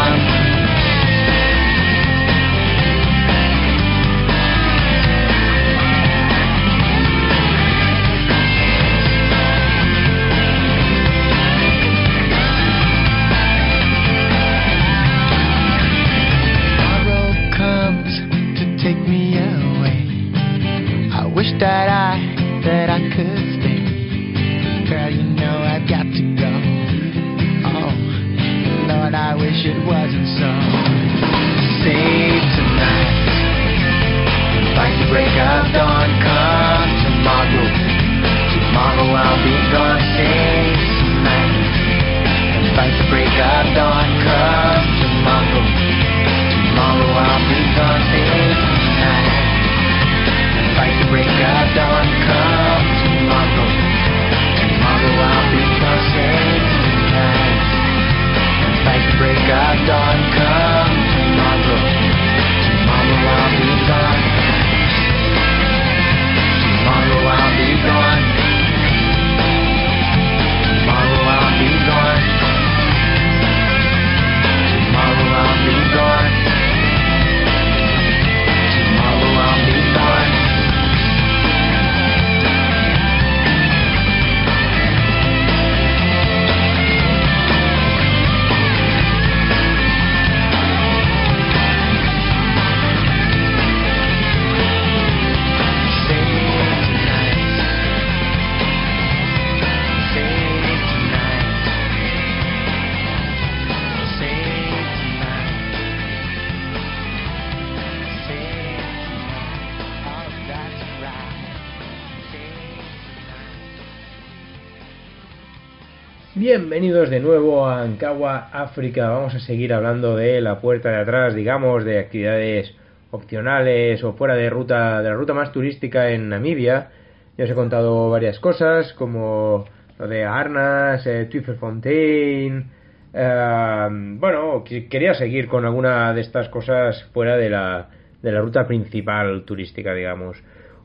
Bienvenidos de nuevo a Ankawa, África. Vamos a seguir hablando de la puerta de atrás, digamos, de actividades opcionales o fuera de ruta, de la ruta más turística en Namibia. Ya os he contado varias cosas, como lo de Arnas, eh, Twiffelfontein. eh, bueno, que- quería seguir con alguna de estas cosas fuera de la, de la ruta principal turística, digamos.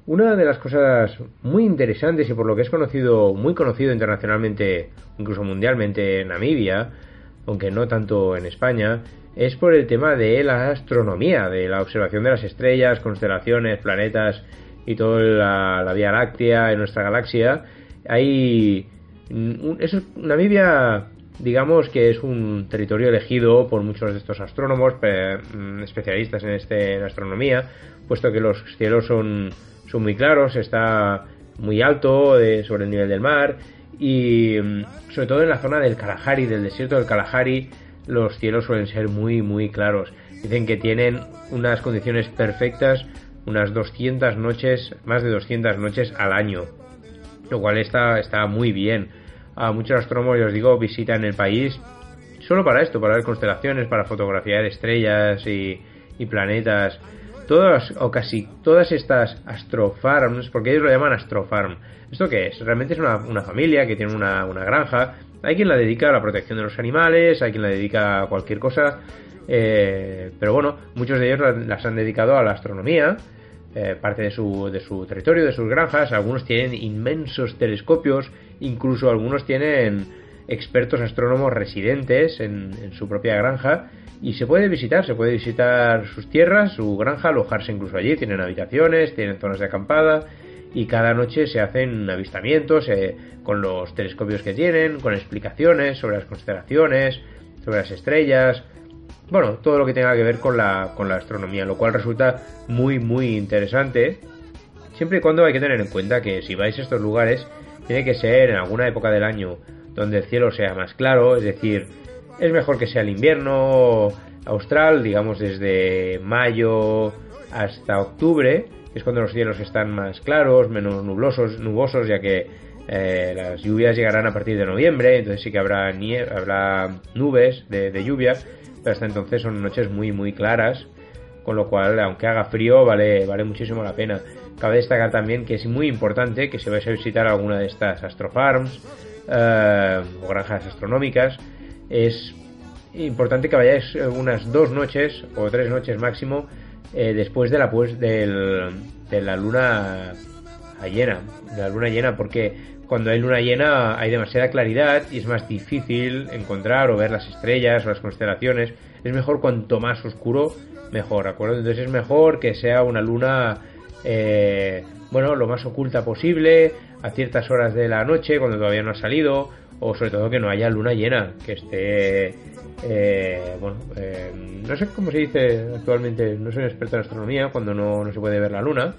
Una de las cosas muy interesantes y por lo que es conocido, muy conocido internacionalmente, incluso mundialmente en Namibia, aunque no tanto en España, es por el tema de la astronomía, de la observación de las estrellas, constelaciones, planetas y toda la, Vía Láctea en nuestra galaxia. Hay. eso es- Namibia, digamos que es un territorio elegido por muchos de estos astrónomos, mm, especialistas en, este, en astronomía, puesto que los cielos son, son muy claros, está muy alto eh, sobre el nivel del mar y mm, sobre todo en la zona del Kalahari, del desierto del Kalahari, los cielos suelen ser muy muy claros. Dicen que tienen unas condiciones perfectas, unas 200 noches, más de 200 noches al año, lo cual está, está muy bien. Muchos astrónomos, ya os digo, visitan el país solo para esto, para ver constelaciones, para fotografiar estrellas y planetas. Todas o casi todas estas astrofarms, porque ellos lo llaman astrofarm. ¿Esto qué es? Realmente es una, una familia que tiene una, una granja. Hay quien la dedica a la protección de los animales, hay quien la dedica a cualquier cosa. eh, pero bueno, muchos de ellos la- las han dedicado a la astronomía, eh, parte de su, de su territorio, de sus granjas. Algunos tienen inmensos telescopios, incluso algunos tienen expertos astrónomos residentes en, en su propia granja. Y se puede visitar, se puede visitar sus tierras, su granja, alojarse incluso allí. Tienen habitaciones, tienen zonas de acampada y cada noche se hacen avistamientos eh, con los telescopios que tienen, con explicaciones sobre las constelaciones, sobre las estrellas, bueno, todo lo que tenga que ver con la, con la astronomía, lo cual resulta muy, muy interesante. Siempre y cuando hay que tener en cuenta que si vais a estos lugares, tiene que ser en alguna época del año donde el cielo sea más claro, es decir, es mejor que sea el invierno austral, digamos desde mayo hasta octubre, que es cuando los cielos están más claros, menos nublosos, nubosos, ya que eh, las lluvias llegarán a partir de noviembre, entonces sí que habrá, nie- habrá nubes de, de lluvia, pero hasta entonces son noches muy muy claras, con lo cual aunque haga frío vale, vale muchísimo la pena. Cabe destacar también que es muy importante que si vais a visitar alguna de estas astrofarms, eh, o granjas astronómicas, es importante que vayáis eh, unas dos noches o tres noches máximo eh, después de la pues del, de la luna llena, de la luna llena, porque cuando hay luna llena hay demasiada claridad y es más difícil encontrar o ver las estrellas o las constelaciones. Es mejor cuanto más oscuro, mejor, ¿de acuerdo? Entonces es mejor que sea una luna, eh, bueno, lo más oculta posible, a ciertas horas de la noche, cuando todavía no ha salido, o sobre todo que no haya luna llena, que esté, eh, bueno, eh, no sé cómo se dice actualmente, no soy experto en astronomía, cuando no, no se puede ver la luna,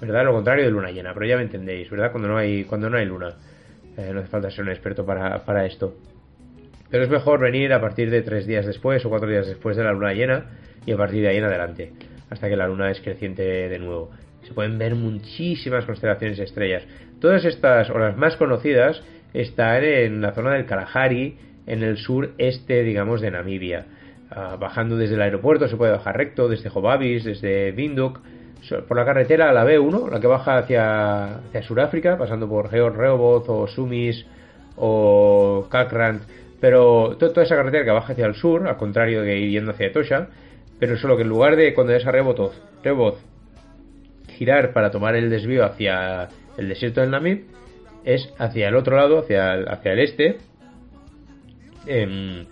¿verdad? Lo contrario de luna llena, pero ya me entendéis, ¿verdad? Cuando no hay, cuando no hay luna. Eh, no hace falta ser un experto para, para esto. Pero es mejor venir a partir de tres días después o cuatro días después de la luna llena y a partir de ahí en adelante, hasta que la luna es creciente de nuevo. Se pueden ver muchísimas constelaciones estrellas. Todas estas, o las más conocidas, están en la zona del Kalahari, en el sureste, digamos, de Namibia. Ah, bajando desde el aeropuerto se puede bajar recto, desde Jobabis, desde Windhoek, por la carretera la B1, la que baja hacia, hacia Sudáfrica, pasando por Georg Rehoboth o Sumis o Kalkrant, pero to- toda esa carretera que baja hacia el sur, al contrario de ir yendo hacia Etosha, pero solo que en lugar de cuando es a Rehoboth, Rehoboth girar para tomar el desvío hacia el desierto del Namib, es hacia el otro lado, hacia el, hacia el este, en,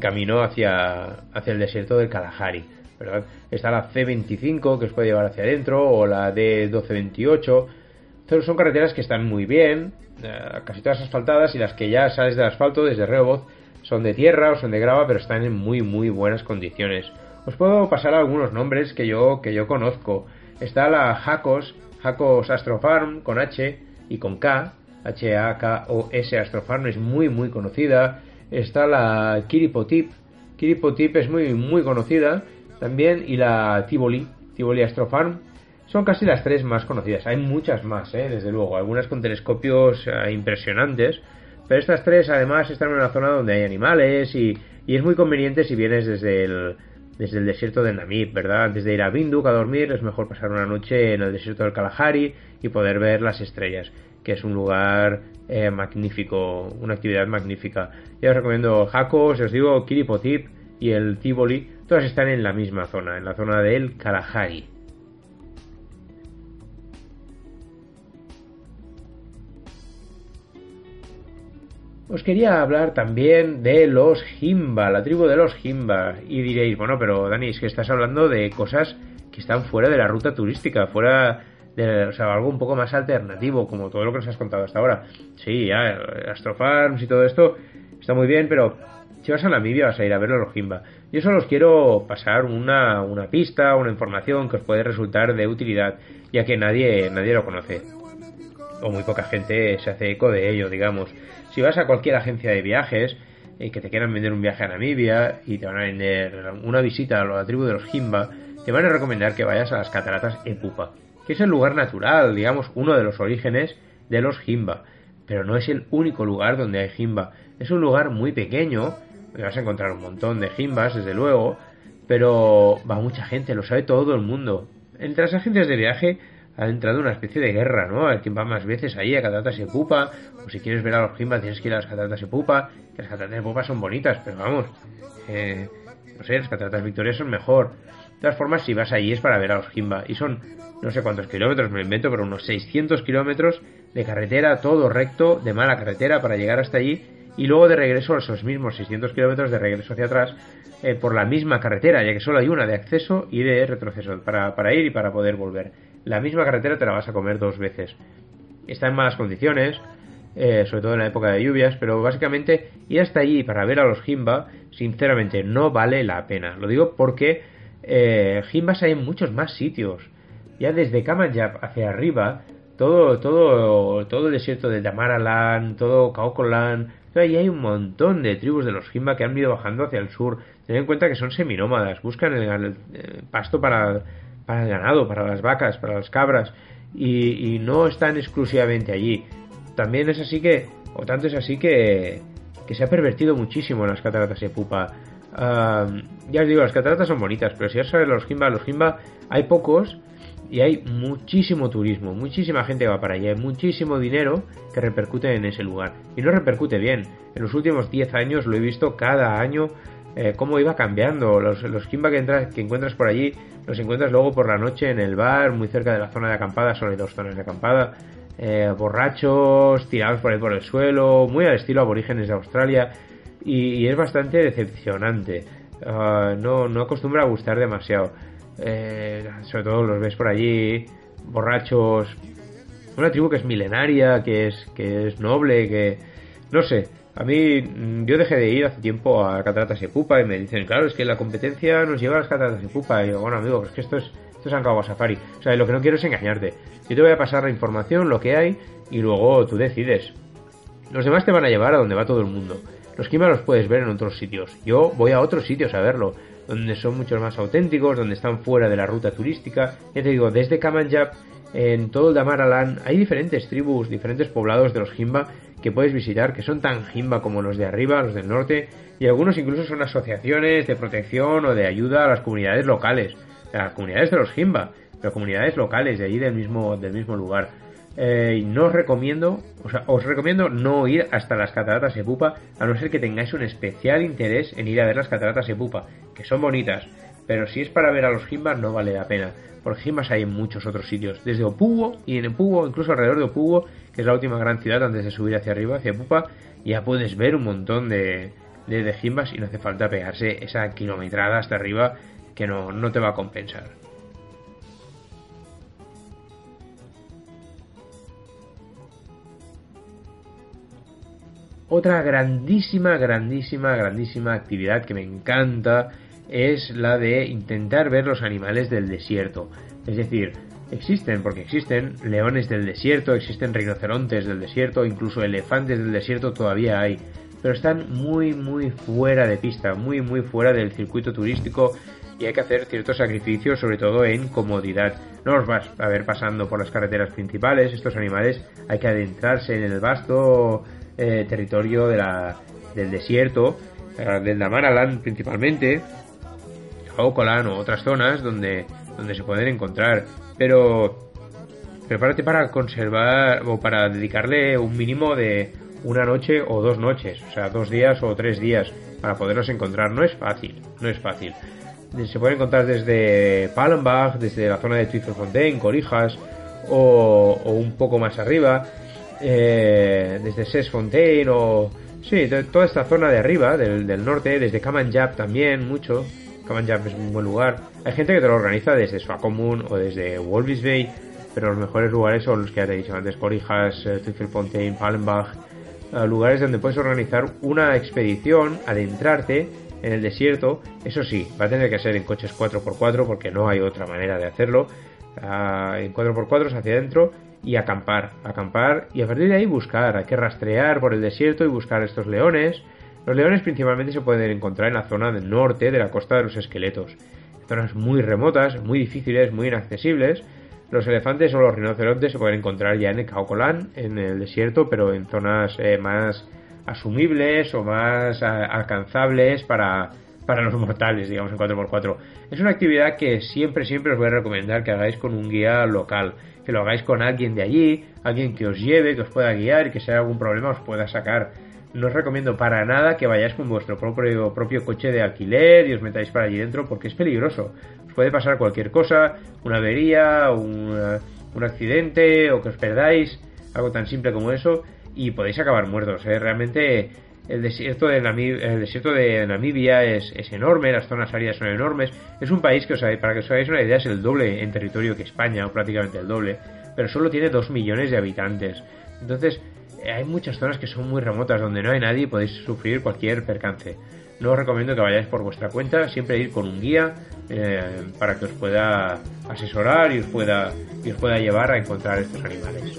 camino hacia, hacia el desierto del Kalahari. ¿verdad? Está la C25 que os puede llevar hacia adentro, o la D1228. Pero son carreteras que están muy bien, eh, casi todas asfaltadas, y las que ya sales del asfalto desde Rehoboth son de tierra o son de grava, pero están en muy muy buenas condiciones. Os puedo pasar algunos nombres que yo, que yo conozco. Está la Jacos, Jacos Astrofarm con H y con K, H-A-K-O-S Astrofarm es muy muy conocida. Está la Kiripotip, Kiripotip es muy muy conocida también, y la Tivoli, Tivoli Astrofarm. Son casi las tres más conocidas. Hay muchas más, ¿eh? desde luego. Algunas con telescopios eh, impresionantes. Pero estas tres además están en una zona donde hay animales y, y es muy conveniente si vienes desde el, desde el desierto de Namib, ¿verdad? Antes de ir a Binduk a dormir es mejor pasar una noche en el desierto del Kalahari y poder ver las estrellas, que es un lugar eh, magnífico, una actividad magnífica. Ya os recomiendo Jacos, os digo Kiripotip y el Tivoli, todas están en la misma zona, en la zona del Kalahari. Os quería hablar también de los Jimba, la tribu de los Jimba. Y diréis, bueno, pero Dani, es que estás hablando de cosas que están fuera de la ruta turística, fuera de, o sea, algo un poco más alternativo, como todo lo que nos has contado hasta ahora. Sí, ya, Astrofarms y todo esto está muy bien, pero si vas a Namibia vas a ir a ver a los Jimba. Yo solo os quiero pasar una, una pista, una información que os puede resultar de utilidad, ya que nadie, nadie lo conoce o muy poca gente se hace eco de ello, digamos. Si vas a cualquier agencia de viajes eh, que te quieran vender un viaje a Namibia y te van a vender una visita a la tribu de los Jimba, te van a recomendar que vayas a las cataratas Epupa, que es el lugar natural, digamos, uno de los orígenes de los Jimba, pero no es el único lugar donde hay Jimba. Es un lugar muy pequeño, donde vas a encontrar un montón de Jimbas, desde luego, pero va mucha gente, lo sabe todo el mundo. Entre las agencias de viaje ha entrado una especie de guerra, ¿no? A ver quién va más veces ahí a Cataratas Epupa, o si quieres ver a los Jimbas tienes que ir a las Cataratas Epupa, que las Cataratas Epupa son bonitas, pero vamos, eh, no sé, las Cataratas Victoria son mejor. De todas formas, si vas allí es para ver a los Jimba, y son no sé cuántos kilómetros, me lo invento, pero unos 600 kilómetros de carretera, todo recto, de mala carretera para llegar hasta allí, y luego de regreso esos mismos 600 kilómetros de regreso hacia atrás eh, por la misma carretera, ya que solo hay una de acceso y de retroceso para, para ir y para poder volver. La misma carretera te la vas a comer dos veces. Está en malas condiciones, eh, sobre todo en la época de lluvias, pero básicamente ir hasta allí para ver a los Jimba, sinceramente no vale la pena. Lo digo porque eh, Jimbas hay en muchos más sitios. Ya desde Kamanjab hacia arriba, todo, todo, todo el desierto de Damaraland, todo Kaokoland, ahí hay un montón de tribus de los Jimba que han ido bajando hacia el sur. Ten en cuenta que son seminómadas, buscan el pasto para, para el ganado, para las vacas, para las cabras, y, y, no están exclusivamente allí. También es así que, o tanto es así que, que se ha pervertido muchísimo en las cataratas de Pupa. Uh, ya os digo, las cataratas son bonitas, pero si ya sabes los Jimba, los Jimba hay pocos y hay muchísimo turismo, muchísima gente va para allá, hay muchísimo dinero que repercute en ese lugar. Y no repercute bien. En los últimos 10 años lo he visto cada año eh, cómo iba cambiando. Los, los que, entras, que encuentras por allí los encuentras luego por la noche en el bar, muy cerca de la zona de acampada, solo hay dos zonas de acampada. eh, borrachos, tirados por ahí por el suelo, muy al estilo aborígenes de Australia. Y, es bastante decepcionante. Ah, no, no acostumbra a gustar demasiado. Eh, sobre todo los ves por allí, borrachos. Una tribu que es milenaria, que es, que es noble, que... No sé, a mí mm, yo dejé de ir hace tiempo a Cataratas de Pupa y me dicen, claro, es que la competencia nos lleva a las Cataratas de Pupa. Y digo, bueno, amigo, pues que esto es, esto es Ancawa Safari. O sea, lo que no quiero es engañarte. Yo te voy a pasar la información, lo que hay, y luego tú decides. Los demás te van a llevar a donde va todo el mundo. Los Kima los puedes ver en otros sitios. Yo voy a otros sitios a verlo, donde son mucho más auténticos, donde están fuera de la ruta turística. Ya te digo, desde Kamanjab, en todo el Damaraland, hay diferentes tribus, diferentes poblados de los Himba que puedes visitar, que son tan Himba como los de arriba, los del norte, y algunos incluso son asociaciones de protección o de ayuda a las comunidades locales, a las comunidades de los Himba, pero comunidades locales de allí del mismo, del mismo lugar. Eh, no os recomiendo, o sea, os recomiendo no ir hasta las cataratas de Pupa, a no ser que tengáis un especial interés en ir a ver las cataratas de Pupa, que son bonitas, pero si es para ver a los Jimbas no vale la pena, porque Jimbas hay en muchos otros sitios, desde Opugo y en Opugo, incluso alrededor de Opugo, que es la última gran ciudad antes de subir hacia arriba, hacia Pupa, ya puedes ver un montón de, de, Jimbas y no hace falta pegarse esa kilometrada hasta arriba que no, no te va a compensar. Otra grandísima, grandísima, grandísima actividad que me encanta es la de intentar ver los animales del desierto. Es decir, existen, porque existen leones del desierto, existen rinocerontes del desierto, incluso elefantes del desierto todavía hay, pero están muy, muy fuera de pista, muy, muy fuera del circuito turístico y hay que hacer ciertos sacrificios, sobre todo en comodidad. No los vas a ver pasando por las carreteras principales, estos animales hay que adentrarse en el vasto eh, territorio de la, del desierto, eh, del Damaraland principalmente, Ocolan o otras zonas donde, donde se pueden encontrar. Pero prepárate para conservar o para dedicarle un mínimo de una noche o dos noches, o sea, dos días o tres días para poderlos encontrar. No es fácil, no es fácil. Se pueden encontrar desde Palmbach, desde la zona de Twiffelfontein, Corijas o, o un poco más arriba eh, desde Sesfontein o... Sí, de toda esta zona de arriba, del, del norte, desde Kamanjab también, mucho. Es un buen lugar. Hay gente que te lo organiza desde Swakomun o desde Walvis Bay, pero los mejores lugares son los que ya te he dicho antes, Corijas, eh, Twiffelfontein, Palmbach, eh, lugares donde puedes organizar una expedición, adentrarte en el desierto. Eso sí, va a tener que ser en coches 4x4 porque no hay otra manera de hacerlo. Ah, en 4x4 hacia adentro y acampar, acampar y a partir de ahí buscar, hay que rastrear por el desierto y buscar estos leones. Los leones principalmente se pueden encontrar en la zona del norte de la costa de los esqueletos, zonas muy remotas, muy difíciles, muy inaccesibles. Los elefantes o los rinocerontes se pueden encontrar ya en el Caucolán, en el desierto, pero en zonas eh, más asumibles o más a, alcanzables para, para los <laughs> mortales, digamos, en 4x4. Es una actividad que siempre, siempre os voy a recomendar que hagáis con un guía local, que lo hagáis con alguien de allí, alguien que os lleve, que os pueda guiar y que si hay algún problema os pueda sacar. No os recomiendo para nada que vayáis con vuestro propio, propio coche de alquiler y os metáis para allí dentro porque es peligroso. Os puede pasar cualquier cosa, una avería, un, un accidente o que os perdáis, algo tan simple como eso y podéis acabar muertos. ¿eh? Realmente el desierto de, Namib el desierto de Namibia es, es, enorme, las zonas áridas son enormes. Es un país que, os, para que os hagáis una idea, es el doble en territorio que España, o prácticamente el doble, pero solo tiene 2 millones de habitantes. Entonces, hay muchas zonas que son muy remotas, donde no hay nadie y podéis sufrir cualquier percance. No os recomiendo que vayáis por vuestra cuenta, siempre ir con un guía eh, para que os pueda asesorar y os pueda, y os pueda llevar a encontrar estos animales.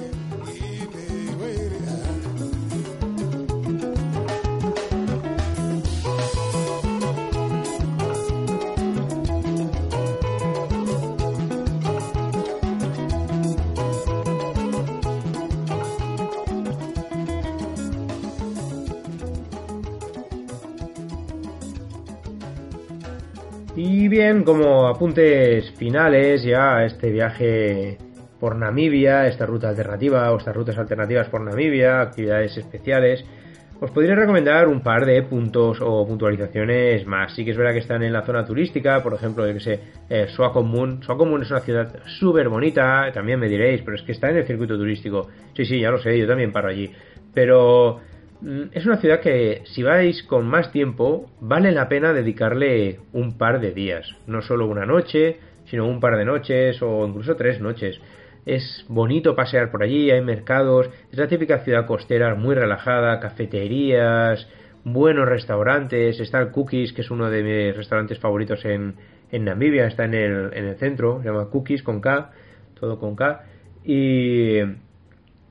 Como apuntes finales ya a este viaje por Namibia, esta ruta alternativa o estas rutas alternativas por Namibia, actividades especiales, os podría recomendar un par de puntos o puntualizaciones más. Sí que es verdad que están en la zona turística, por ejemplo, yo que sé, eh, Swakopmund. Swakopmund es una ciudad súper bonita, también me diréis, pero es que está en el circuito turístico. Sí, sí, ya lo sé, yo también paro allí. Pero es una ciudad que si vais con más tiempo, vale la pena dedicarle un par de días. No solo una noche, sino un par de noches o incluso tres noches. Es bonito pasear por allí, hay mercados, es la típica ciudad costera muy relajada, cafeterías, buenos restaurantes, está el Cookies, que es uno de mis restaurantes favoritos en, en Namibia, está en el, en el centro, se llama Cookies con K, todo con K, y,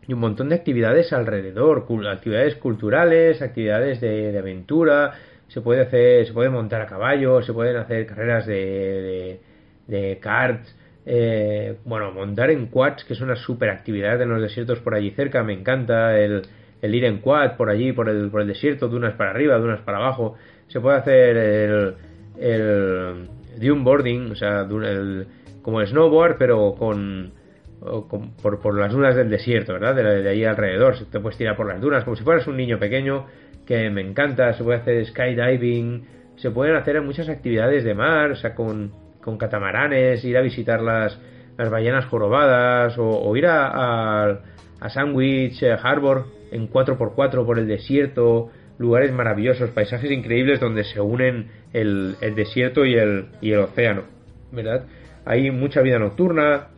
y un montón de actividades alrededor, actividades culturales, actividades de, aventura, se puede hacer, se puede montar a caballo, se pueden hacer carreras de, de, de karts, eh, bueno, montar en quads, que es una super actividad en los desiertos por allí cerca, me encanta. El, el ir en quad por allí, por el, por el desierto, de unas para arriba, de unas para abajo. Se puede hacer el, el dune boarding, o sea, el- como el snowboard, pero con, con- por, por las dunas del desierto, ¿verdad? De, de ahí alrededor, te puedes tirar por las dunas, como si fueras un niño pequeño, que me encanta, se puede hacer skydiving, se pueden hacer muchas actividades de mar, o sea, con, con catamaranes, ir a visitar las, las ballenas jorobadas, o, o ir a, a, Sandwich eh, Harbor en 4x4 por el desierto, lugares maravillosos, paisajes increíbles donde se unen el, el desierto y el, y el océano, ¿verdad? Hay mucha vida nocturna,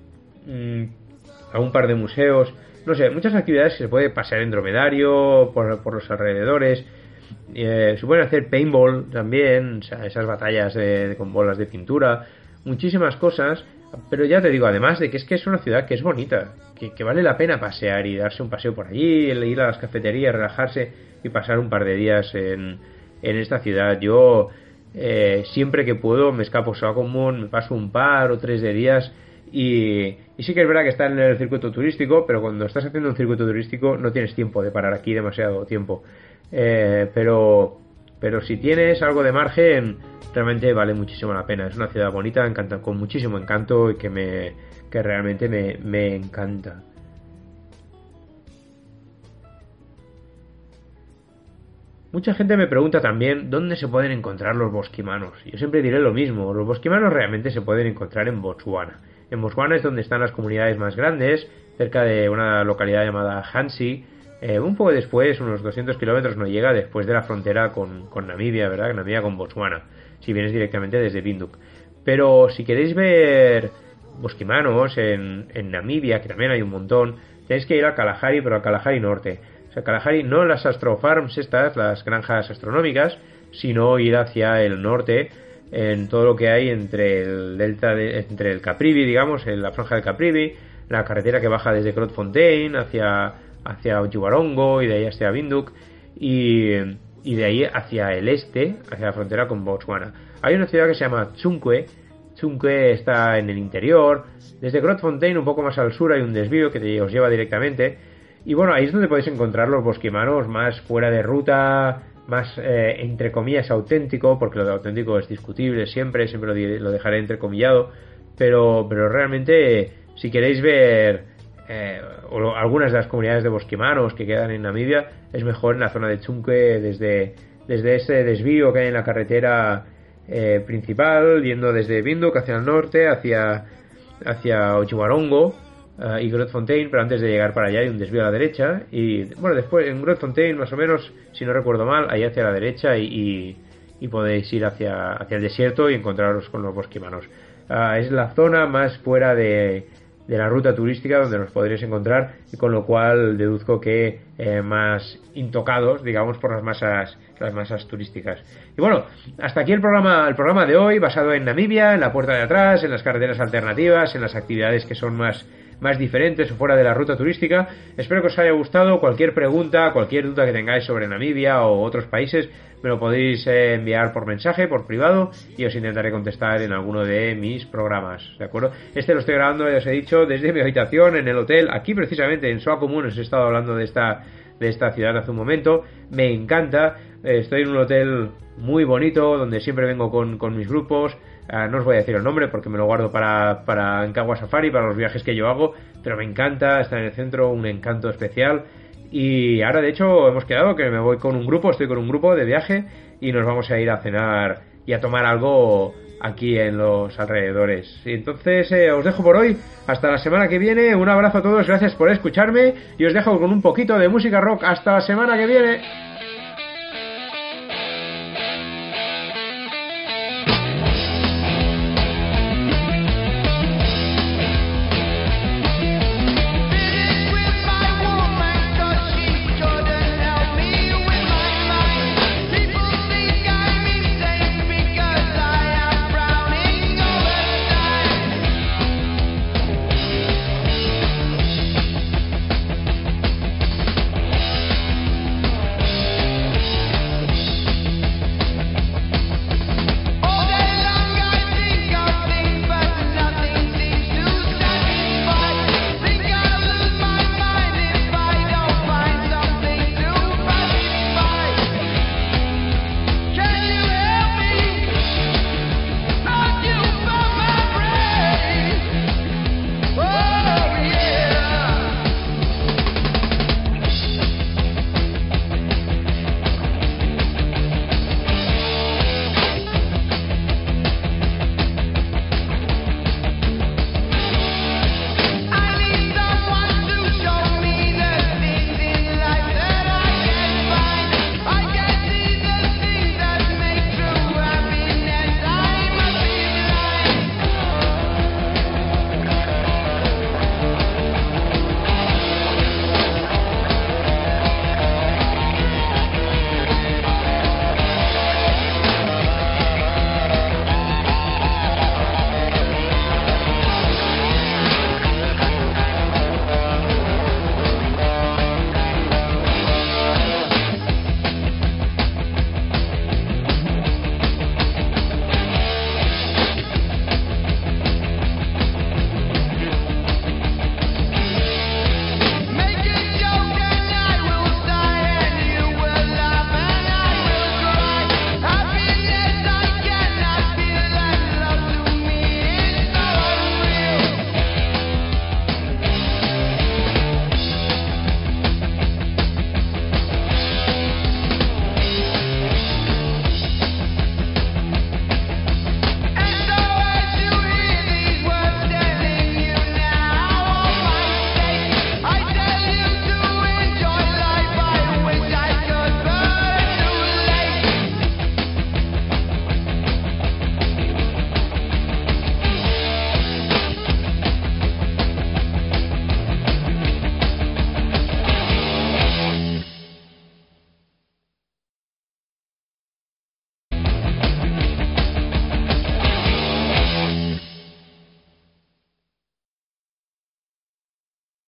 a un par de museos, no sé, muchas actividades que se puede pasear en dromedario, por, los alrededores. Eh, se pueden hacer paintball también, esas batallas de- con bolas de pintura, muchísimas cosas. Pero ya te digo, además de que es que es una ciudad que es bonita, que, vale la pena pasear y darse un paseo por allí, ir a las cafeterías, relajarse y pasar un par de días en, en esta ciudad. Yo eh, siempre que puedo me escapo a común, me paso un par o tres de días y, y sí que es verdad que está en el circuito turístico, pero cuando estás haciendo un circuito turístico no tienes tiempo de parar aquí demasiado tiempo. Eh, pero, pero si tienes algo de margen, realmente vale muchísimo la pena. Es una ciudad bonita, encanta, con muchísimo encanto y que, me, que realmente me, me encanta. Mucha gente me pregunta también dónde se pueden encontrar los bosquimanos. Yo siempre diré lo mismo, los bosquimanos realmente se pueden encontrar en Botswana. En Botswana es donde están las comunidades más grandes, cerca de una localidad llamada Hansi. Eh, un poco después, unos 200 kilómetros no llega después de la frontera con, con Namibia, ¿verdad? Namibia con Botswana, si vienes directamente desde Windhoek. Pero si queréis ver bosquimanos en, en Namibia, que también hay un montón, tenéis que ir a Kalahari, pero a Kalahari Norte. O sea, Kalahari no las astrofarms estas, las granjas astronómicas, sino ir hacia el norte, en todo lo que hay entre el delta de, entre el Caprivi, digamos, en la franja del Caprivi, la carretera que baja desde Grootfontein hacia hacia Ojiwarongo y de ahí hacia Windhoek y, y de ahí hacia el este, hacia la frontera con Botswana. Hay una ciudad que se llama Tsunkwe, Tsunkwe está en el interior, desde Grootfontein un poco más al sur hay un desvío que te, os lleva directamente. Y bueno, ahí es donde podéis encontrar los bosquimanos más fuera de ruta, más eh, entre comillas auténtico, porque lo de auténtico es discutible siempre, siempre lo, lo dejaré entrecomillado, pero, pero realmente si queréis ver eh, o algunas de las comunidades de bosquimanos que quedan en Namibia, es mejor en la zona de Chunque, desde, desde ese desvío que hay en la carretera eh, principal, yendo desde Windhoek hacia el norte, hacia, hacia Ojiwarongo eh, y Grootfontein, pero antes de llegar para allá hay un desvío a la derecha, y bueno, después en Grootfontein, más o menos, si no recuerdo mal, ahí hacia la derecha y, y- podéis ir hacia, hacia el desierto y encontraros con los bosquimanos. Ah, es la zona más fuera de, de la ruta turística donde nos podréis encontrar y con lo cual deduzco que eh, más intocados digamos por las masas las masas turísticas y bueno hasta aquí el programa el programa de hoy basado en Namibia en la puerta de atrás en las carreteras alternativas en las actividades que son más más diferentes o fuera de la ruta turística. Espero que os haya gustado. Cualquier pregunta cualquier duda que tengáis sobre Namibia o otros países me lo podéis eh, enviar por mensaje, por privado, y os intentaré contestar en alguno de mis programas, ¿de acuerdo? Este lo estoy grabando, ya os he dicho, desde mi habitación, en el hotel, aquí precisamente en Soa Común, os he estado hablando de esta, de esta ciudad hace un momento, me encanta, estoy en un hotel muy bonito, donde siempre vengo con, con mis grupos, Ah, no os voy a decir el nombre porque me lo guardo para, para Ancagua Safari, para los viajes que yo hago, pero me encanta, está en el centro, un encanto especial. Y ahora, de hecho, hemos quedado que me voy con un grupo, estoy con un grupo de viaje y nos vamos a ir a cenar y a tomar algo aquí en los alrededores. Y entonces eh, os dejo por hoy, hasta la semana que viene, un abrazo a todos, gracias por escucharme y os dejo con un poquito de música rock, hasta la semana que viene.